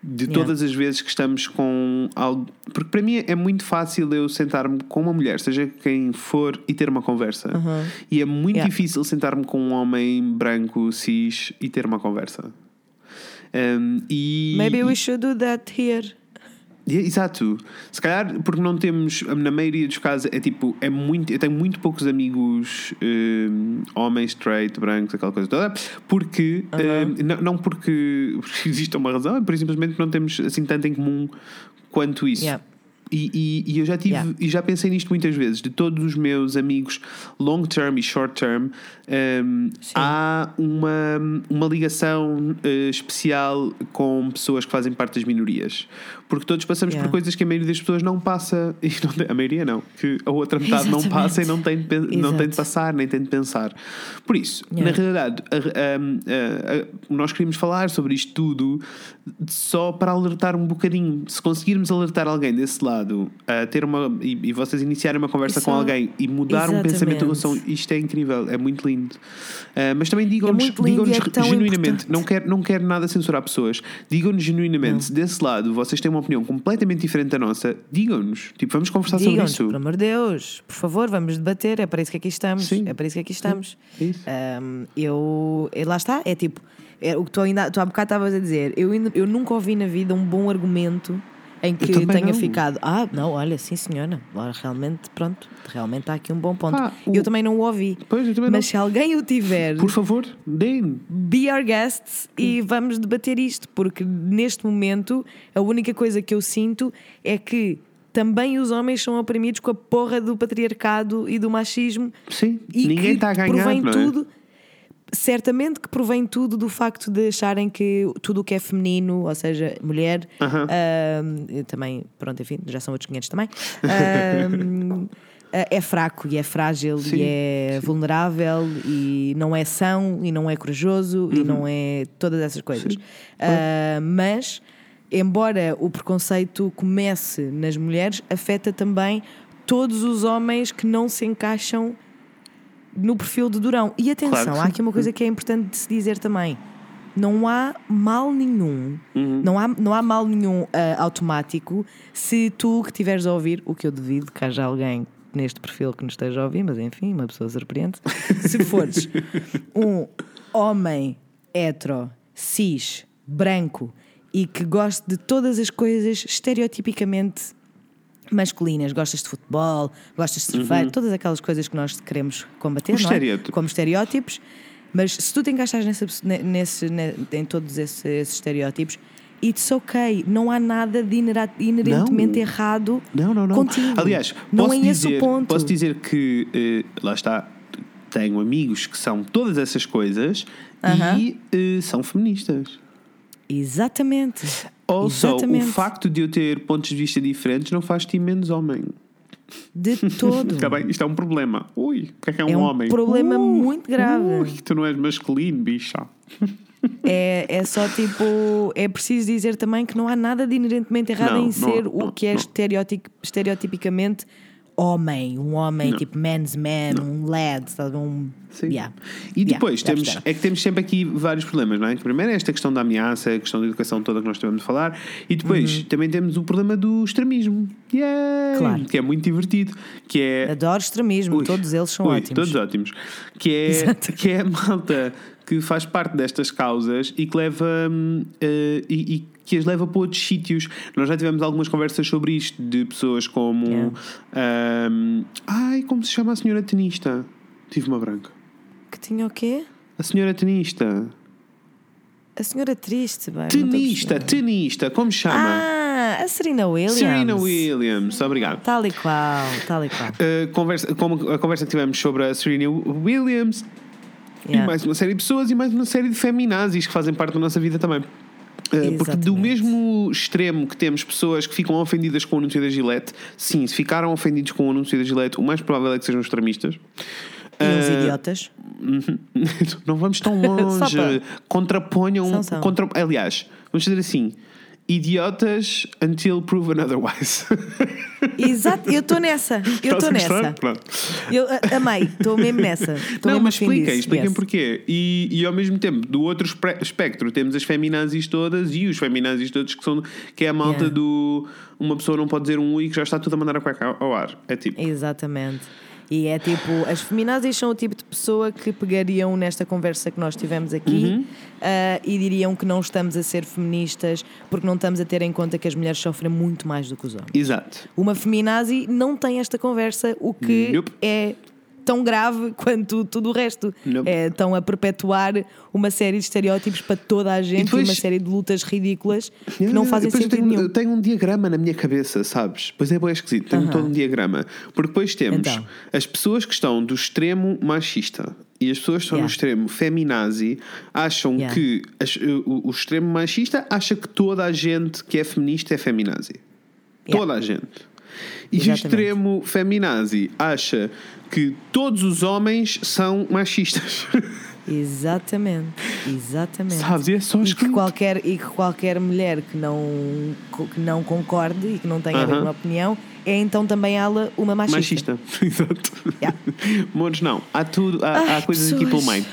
De Yeah. todas as vezes que estamos com algo. Porque para mim é muito fácil eu sentar-me com uma mulher, seja quem for, e ter uma conversa. E é muito Yeah. difícil sentar-me com um homem branco, cis, e ter uma conversa. Um, e, Maybe we should do that here. Exato. Se calhar porque não temos, na maioria dos casos, é tipo, é muito, eu tenho muito poucos amigos hum, homens, straight, brancos, aquela coisa toda, porque, hum, não, não porque, [laughs] porque existe uma razão, é por simplesmente porque não temos assim tanto em comum quanto isso. Yeah. E, e, e eu já tive Yeah. e já pensei nisto muitas vezes, de todos os meus amigos long term e short term, hum, há uma, uma ligação eh, especial com pessoas que fazem parte das minorias. Porque todos passamos Yeah. por coisas que a maioria das pessoas não passa, [laughs] e não tem- a maioria não, que a outra metade não Exatamente. passa e não tem, de, não tem de passar, nem tem de pensar. Por isso, Yeah. na realidade, a- a- a- nós queríamos falar sobre isto tudo só para alertar um bocadinho. Se conseguirmos alertar alguém desse lado, a ter uma e, e vocês iniciarem uma conversa E com alguém e mudar um pensamento Exatamente. isto é incrível, é muito lindo. Ah, mas também digam-nos É lindo digam é genuinamente, importante. não quero, não quero nada censurar pessoas, digam-nos genuinamente, se desse lado vocês têm uma opinião completamente diferente da nossa, digam-nos. Tipo, vamos conversar sobre isso. pelo amor de Deus, por favor, vamos debater. É para isso que aqui estamos. Sim. É para isso que aqui estamos. Isso. Um, eu, e lá está, é tipo, é o que tu, ainda, tu há bocado estavas a dizer. Eu, ainda- eu nunca ouvi na vida um bom argumento em que tenha não. ficado. Ah, não, olha, sim senhora, realmente, pronto, realmente há aqui um bom ponto. Ah, o- Eu também não o ouvi. Pois, Mas não. se alguém o tiver, Por favor, deem. be our guests e vamos debater isto, porque neste momento a única coisa que eu sinto é que também os homens são oprimidos com a porra do patriarcado e do machismo Sim, e ninguém está a ganhar, provém é? tudo certamente que provém tudo do facto de acharem que tudo o que é feminino, ou seja, mulher, Aham. ahm, eu também, pronto, enfim, já são outros 500 também, ahm, [laughs] é fraco e é frágil Sim, e é vulnerável e não é são e não é corajoso Uhum. e não é todas essas coisas. Ah, mas, embora o preconceito comece nas mulheres, afeta também todos os homens que não se encaixam no perfil de Durão. E atenção, Claro há aqui uma coisa que é importante de se dizer também. Não há mal nenhum, Uhum. não, há, não há mal nenhum ah, automático se tu que estiveres a ouvir, o que eu devido, que haja alguém neste perfil que nos esteja a ouvir, mas enfim, uma pessoa surpreende. Se fores [laughs] um homem hetero, cis, branco e que goste de todas as coisas estereotipicamente masculinas, gostas de futebol, gostas de surfar, todas aquelas coisas que nós queremos combater, não é? como estereótipos, mas se tu te encaixas nessa, nesse, ne- em todos esses, esses estereótipos, it's ok, não há nada de inerentemente Não. errado Não, não, não. contigo. Aliás, não posso é dizer, esse o ponto. Posso dizer que, eh, lá está, tenho amigos que são todas essas coisas Aham. e eh, são feministas. Exatamente. Also, Exatamente. o facto de eu ter pontos de vista diferentes não faz ti menos homem. De todo. Está bem? Isto é um problema. Ui, o que é que é um É um homem? problema Uh, muito grave. Ui, tu não és masculino, bicha. É, é só tipo. É preciso dizer também que não há nada de inerentemente errado Não, em não, ser não, o que é estereotipicamente homem. Um homem, tipo man's man, um lad, sabe? Um. Sim. Yeah. E Yeah, depois já temos, é que temos sempre aqui vários problemas, não é? Que primeiro é esta questão da ameaça, a questão da educação toda que nós tivemos a falar, e depois também temos o problema do extremismo! Uhum. Claro. que é muito divertido, que é Adoro extremismo, Ui, todos eles são ui, ótimos. Todos ótimos. Que é, Exato. que é a malta que faz parte destas causas e que leva eh, e, e que as leva para outros sítios. Nós já tivemos algumas conversas sobre isto de pessoas como Yeah. hum, ai, como se chama a senhora tenista? Tive uma branca. Que tinha o quê? A senhora tenista. A senhora triste, bem. Tenista, tenista, como chama? Ah, a Serena Williams. Serena Williams. Obrigado. Tal e qual, tal e qual. Uh, conversa, como a conversa que tivemos sobre a Serena Williams Yeah. e mais uma série de pessoas e mais uma série de feminazis que fazem parte da nossa vida também. Uh, porque do mesmo extremo que temos pessoas que ficam ofendidas com o anúncio da Gillette, sim, se ficaram ofendidos com o anúncio da Gillette, o mais provável é que sejam extremistas. E uns Uh, idiotas. [laughs] Não vamos tão [laughs] longe. Contraponham. São, são. Contra, aliás, vamos dizer assim: idiotas until proven otherwise. Exato, eu estou nessa. Eu estou nessa. Pronto. Eu a- amei, estou mesmo nessa. Estou Não, mas expliquem, expliquem Yes. porquê. E, e ao mesmo tempo, do outro espectro, temos as feminazis todas e os feminazis todos que são que é a malta Yeah. do uma pessoa não pode dizer um ui que já está tudo a mandar a cueca ao ar. É tipo. Exatamente. E é tipo, as feminazis são o tipo de pessoa que pegariam nesta conversa que nós tivemos aqui Uhum. ah, e diriam que não estamos a ser feministas porque não estamos a ter em conta que as mulheres sofrem muito mais do que os homens. Exato. Uma feminazi não tem esta conversa, o que Nope. é tão grave quanto tudo o resto. Nope. É, estão a perpetuar uma série de estereótipos para toda a gente e, depois- uma série de lutas ridículas que não fazem sentido tenho, nenhum. eu tenho um diagrama na minha cabeça, sabes? Pois é, bem esquisito. Tenho Aham. todo um diagrama. Porque depois temos Então. as pessoas que estão do extremo machista e as pessoas que estão Yeah. no extremo feminazi acham Yeah. que as- o, o extremo machista acha que toda a gente que é feminista é feminazi. Yeah. Toda a gente. E o Exatamente. extremo feminazi acha que todos os homens são machistas. [laughs] Exatamente, exatamente. Sabes? E é só e que, qualquer, e que qualquer mulher que não, que não concorde e que não tenha a Aham. mesma opinião é então também ela uma machista. Machista. [laughs] Exato. Yeah. Não. Há tudo, há, Ai, há coisas aqui pessoas. pelo meio.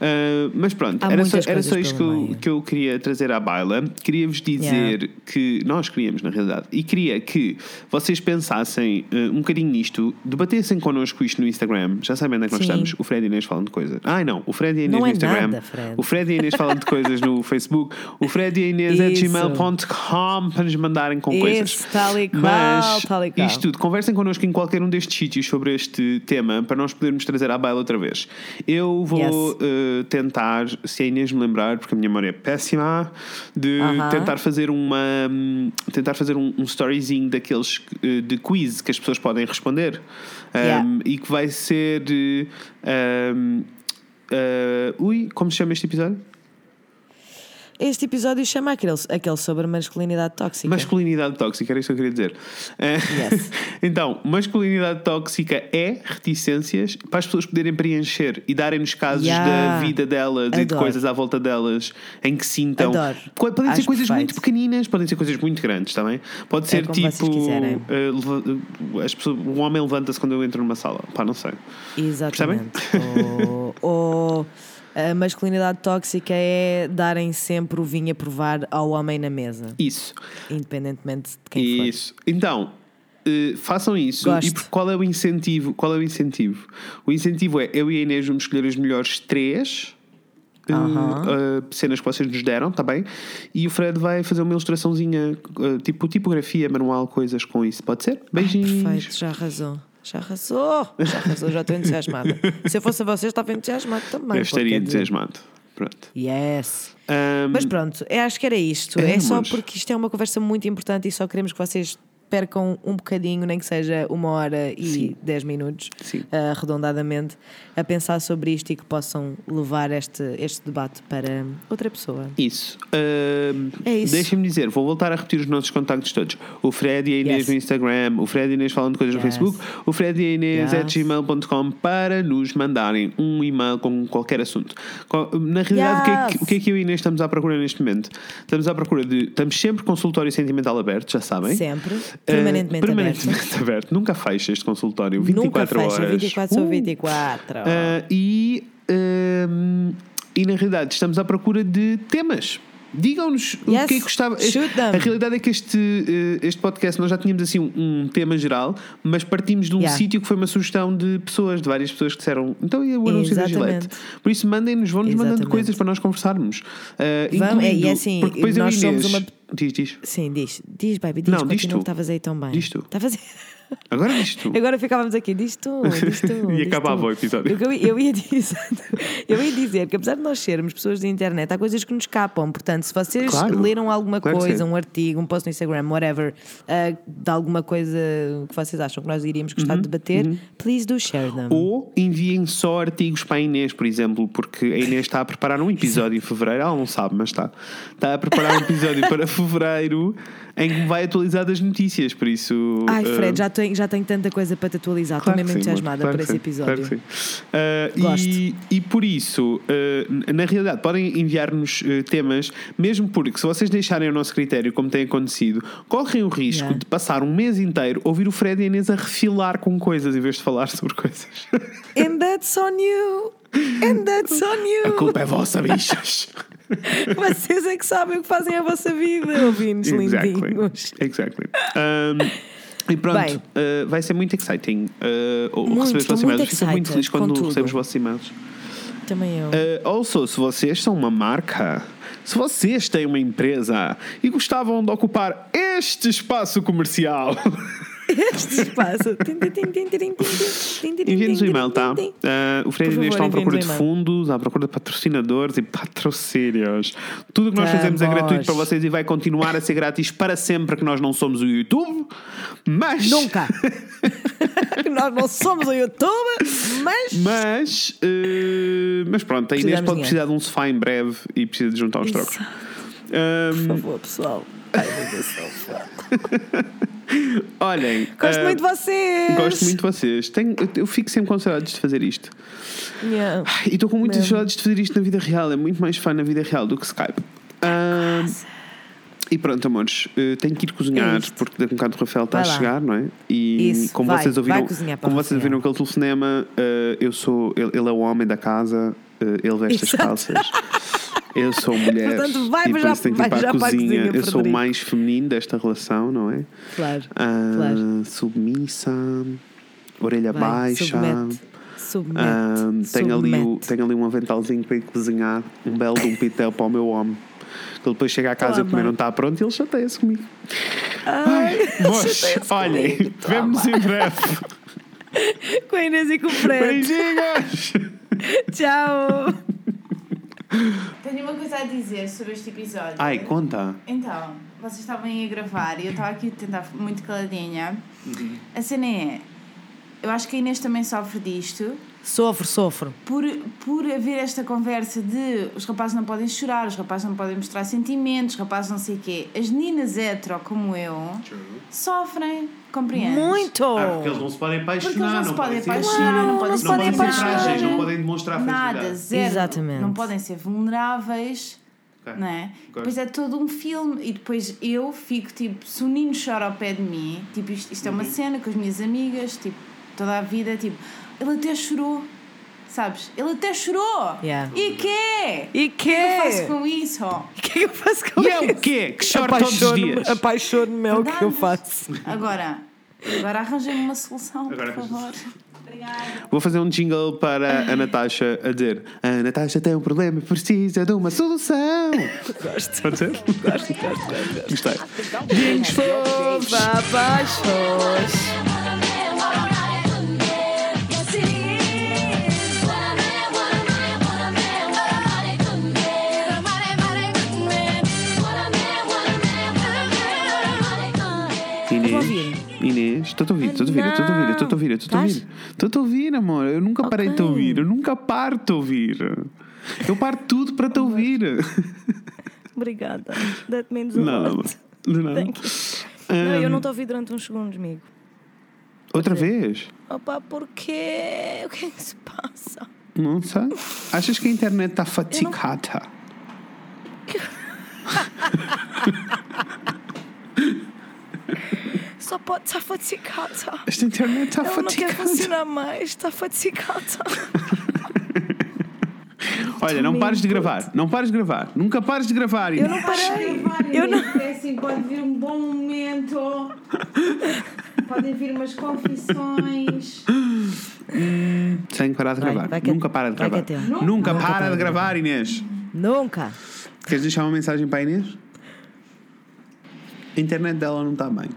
Ah, mas pronto, Há era só, era coisas só isto que eu, que eu queria trazer à baila. Queria-vos dizer Yeah. que nós queríamos, na realidade, e queria que vocês pensassem ah, um bocadinho nisto, debatessem connosco isto no Instagram. Já sabem onde é que nós Sim. estamos? O Fred e Inês falam de coisas. Ai não, o Fred e Inês Não no é Instagram. nada, Fred. O Fred e Inês falam de coisas no Facebook. O Fred e Inês é Isso. gmail.com para nos mandarem com coisas. Esse, tal e qual, Mas tal e qual. isto tudo, conversem connosco em qualquer um destes sítios sobre este tema para nós podermos trazer à baila outra vez. Eu vou Yes. Tentar, se a Inês me lembrar, porque a minha memória é péssima, de Aham. tentar fazer uma tentar fazer um, um storyzinho daqueles eh, de quiz que as pessoas podem responder Um, Yeah. e que vai ser eh, um, eh, ui, como se chama este episódio? Este episódio chama aquele, aquele sobre masculinidade tóxica. Masculinidade tóxica, era isso que eu queria dizer. Eh, Yes. [laughs] então, masculinidade tóxica é reticências para as pessoas poderem preencher e darem-nos casos Yeah. da vida delas e de Adoro. coisas à volta delas em que sintam. Adoro. Podem ser Acho coisas perfeito. muito pequeninas, podem ser coisas muito grandes também. Pode ser como tipo. leva- as pessoas, um homem levanta-se quando eu entro numa sala. Pá, não sei. Exatamente. [laughs] ou, ou a masculinidade tóxica é darem sempre o vinho a provar ao homem na mesa, Isso. independentemente de quem for. Isso. Então, eh, façam isso. Gosto. E qual é o incentivo? Qual é o incentivo? O incentivo é eu e a Inês vamos escolher as melhores três. eh, Aham. eh, cenas que vocês nos deram, tá bem? E o Fred vai fazer uma ilustraçãozinha, eh, tipo tipografia, manual, coisas com isso. Pode ser? Beijinhos. Perfeito, já arrasou. Já arrasou, já arrasou, já estou entusiasmada. [laughs] Se eu fosse a vocês, estava entusiasmado também. eu estaria dizer, entusiasmado. Pronto. Yes. Ahm, Mas pronto, acho que era isto. É, É, só porque isto é uma conversa muito importante e só queremos que vocês percam um bocadinho, nem que seja uma hora e Sim. dez minutos, ah, arredondadamente, a pensar sobre isto e que possam levar este, este debate para outra pessoa. Isso. Ahm, É isso. Deixem-me dizer, vou voltar a repetir os nossos contactos todos. O Fred e a Inês Yes. no Instagram, o Fred e a Inês falando coisas no Yes. Facebook, o Fred e a Inês Yes. gmail.com para nos mandarem um e-mail com qualquer assunto. Na realidade, o, que é que, Yes. o que é que eu e a Inês estamos à procura neste momento? Estamos à procura de. Estamos sempre consultório sentimental aberto, já sabem. Sempre, permanentemente, aberto. permanentemente [laughs] aberto. Nunca fecha este consultório. 24 Nunca fecha, horas. 24 sobre Uh. 24. Ah, e, ahm, e na realidade estamos à procura de temas. Digam-nos o Yes, que é que gostava. A realidade é que este, eh, este podcast nós já tínhamos assim um, tema geral, mas partimos de um Yeah. sítio que foi uma sugestão de pessoas, de várias pessoas que disseram então e o anúncio da. Gillette. Por isso mandem-nos, vão-nos mandando coisas para nós conversarmos. Ah, Vamos, é, e incluindo- assim, porque depois eu nós e Inês- somos uma- Diz, diz. Sim, diz, diz, baby, diz, Não, diz tu. que estavas aí tão bem. Diz tu. Estavas [laughs] Agora diz tu. Agora ficávamos aqui, diz tu, diz tu. [laughs] E diz acabava tu. o episódio. Eu, eu, ia dizer, [laughs] eu ia dizer que apesar de nós sermos pessoas de internet, há coisas que nos escapam. Portanto, se vocês Claro. leram alguma Claro coisa, um artigo, um post no Instagram, whatever, uh, de alguma coisa que vocês acham que nós iríamos gostar Uhum, de debater, please do share them. Ou enviem só artigos para a Inês, por exemplo, porque a Inês está a preparar um episódio em [laughs] fevereiro, ela não sabe, mas está. Está a preparar um episódio para fevereiro em que vai atualizar das notícias, por isso. Ai, uh, Fred, já tenho, já tenho tanta coisa para te atualizar. Estou Claro mesmo entusiasmada claro por esse sim, episódio. claro. Uh, Gosto. E, e por isso, uh, na realidade, podem enviar-nos uh, temas, mesmo porque se vocês deixarem o nosso critério, como tem acontecido, correm o risco Yeah. de passar um mês inteiro a ouvir o Fred e a Inês a refilar com coisas em vez de falar sobre coisas. And that's on you! And that's on a you! culpa é vossa, bichas. [laughs] [laughs] Vocês é que sabem o que fazem a vossa vida, ouvintes lindinhos. Exactly. Um, e pronto, Bem. uh, vai ser muito exciting uh, Muito, receber os vossos e-mails. Fico muito feliz quando tudo. recebo os vossos e-mails. Também eu. Uh, also, se vocês são uma marca, se vocês têm uma empresa e gostavam de ocupar este espaço comercial, [laughs] [laughs] Este espaço. enviem-nos um e-mail, tá? Uh, o Fred e Por Inês estão à procura de um fundos, à procura de patrocinadores e patrocínios. Tudo o que nós Tá, fazemos é gratuito para vocês e vai continuar a ser grátis para sempre, que nós não somos o YouTube, mas. Nunca! [laughs] Nós não somos o YouTube, mas. Mas, eh, mas pronto, a Inês Precisamos pode de precisar de um sofá em breve e precisa de juntar uns trocos. Por Ahm, favor, pessoal. Ai, meu Deus do céu. [laughs] olhem, Gosto ah, muito de vocês. gosto muito de vocês. Tenho- eu, eu fico sempre com saudades de fazer isto. Yeah. E estou com muitas saudades de fazer isto na vida real. É muito mais fã na vida real do que Skype. Ahm, e pronto, amores, eh, tenho que ir cozinhar É isto. porque daqui a um bocado o Rafael está a chegar, não é? E Isso, como vai, vocês ouviram, como vocês ouviram aquele telefonema, eh, eu sou, ele, ele é o homem da casa, eh, ele veste as Exato. calças. [laughs] Eu sou mulher Portanto, vai e por já- isso tenho que ir vai para já a para a cozinha. cozinha, eu sou o mais feminino desta relação, não é? Claro. Ah, Claro. Submissa, orelha Vai, baixa. submete. Submete. Ah, tenho, ali o, submete. tenho ali um aventalzinho para ir cozinhar, um belo de um pitel para o meu homem. Que ele depois chega à casa e Toma. comer não está pronto e ele chateia-se comigo. Ai, [laughs] chateia-se olhem, vemos em breve. Com a Inês e com o Fred. Beijinhos! Tchau. [laughs] Tenho uma coisa a dizer sobre este episódio. Ai, conta. Então, vocês estavam aí a gravar e eu estava aqui a tentar muito caladinha. A cena é, eu acho que a Inês também sofre disto. Sofro, sofro. Por, por haver esta conversa de os rapazes não podem chorar, os rapazes não podem mostrar sentimentos, os rapazes não sei o quê. As meninas hetero, como eu, sofrem, compreendes? Muito! Ah, não se podem Porque eles não se podem apaixonar, não podem se podem demonstrar apaixonar. não podem demonstrar Nada, zero. Exatamente. Não podem ser vulneráveis. Ok. Não é? Gosto. Depois é todo um filme e depois eu fico tipo, se o Nino chora ao pé de mim, tipo, isto, isto é Uhum. uma cena com as minhas amigas, tipo, toda a vida, tipo, ele até chorou, sabes? Ele até chorou! Yeah. E quê? E O que é que eu faço quê? com isso? [laughs] O que é que eu faço com E é o isso? quê? Que chora todos os Apaixono-me- dias. Apaixono-me é o que eu faço. Agora, Agora arranjem uma solução, Agora por favor. Obrigada. Vou fazer um jingle para a Natasha a dizer: A Natasha tem um problema e precisa de uma solução. Gosto. Pode ser? Gosto, gosto, gosto. Gostei. Vinhos fofos, abaixos. Inês, estou a ouvir, estou a ouvir, estou a ouvir, estou a ouvir, estou a ouvir. Estou a ouvir, amor. Eu nunca parei de te ouvir, eu nunca paro de te ouvir. Eu paro tudo para te ouvir. Obrigada. That means a Não, lot. não, não. Thank you. Não, eu não te ouvi durante uns segundos, amigo. Outra vez? Opa, porquê? O que é que se passa? Não sei. Achas que a internet está fatigada? [laughs] Só pode estar fatigada. Esta internet está Ela não quer fatigada. funcionar mais, está fatigada. [laughs] Olha, não pares de gravar. Não pares de gravar. Nunca pares de gravar. Eu não parei. Eu Eu não. É assim, pode vir um bom momento. [laughs] Podem vir umas confissões. Sem parar de Vai, gravar. vai é- Nunca para de vai que gravar. é. Nunca Nunca para para de de gravar, Inês. Nunca. Queres deixar uma mensagem para a Inês? A internet dela não está bem.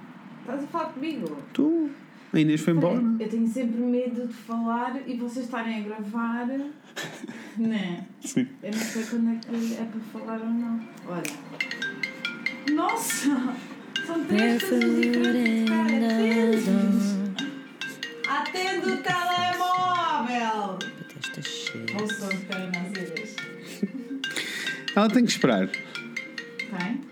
Estás a falar comigo? Tu. A Inês foi embora. Eu tenho sempre medo de falar e vocês estarem a gravar. [laughs] Né? Sim. Eu não sei quando é que é para falar ou não. Olha. Nossa! São três coisas diferentes. Cara, Atende o telemóvel! Esta cheia. Ou são de carinhas Ela tem que esperar. Tem?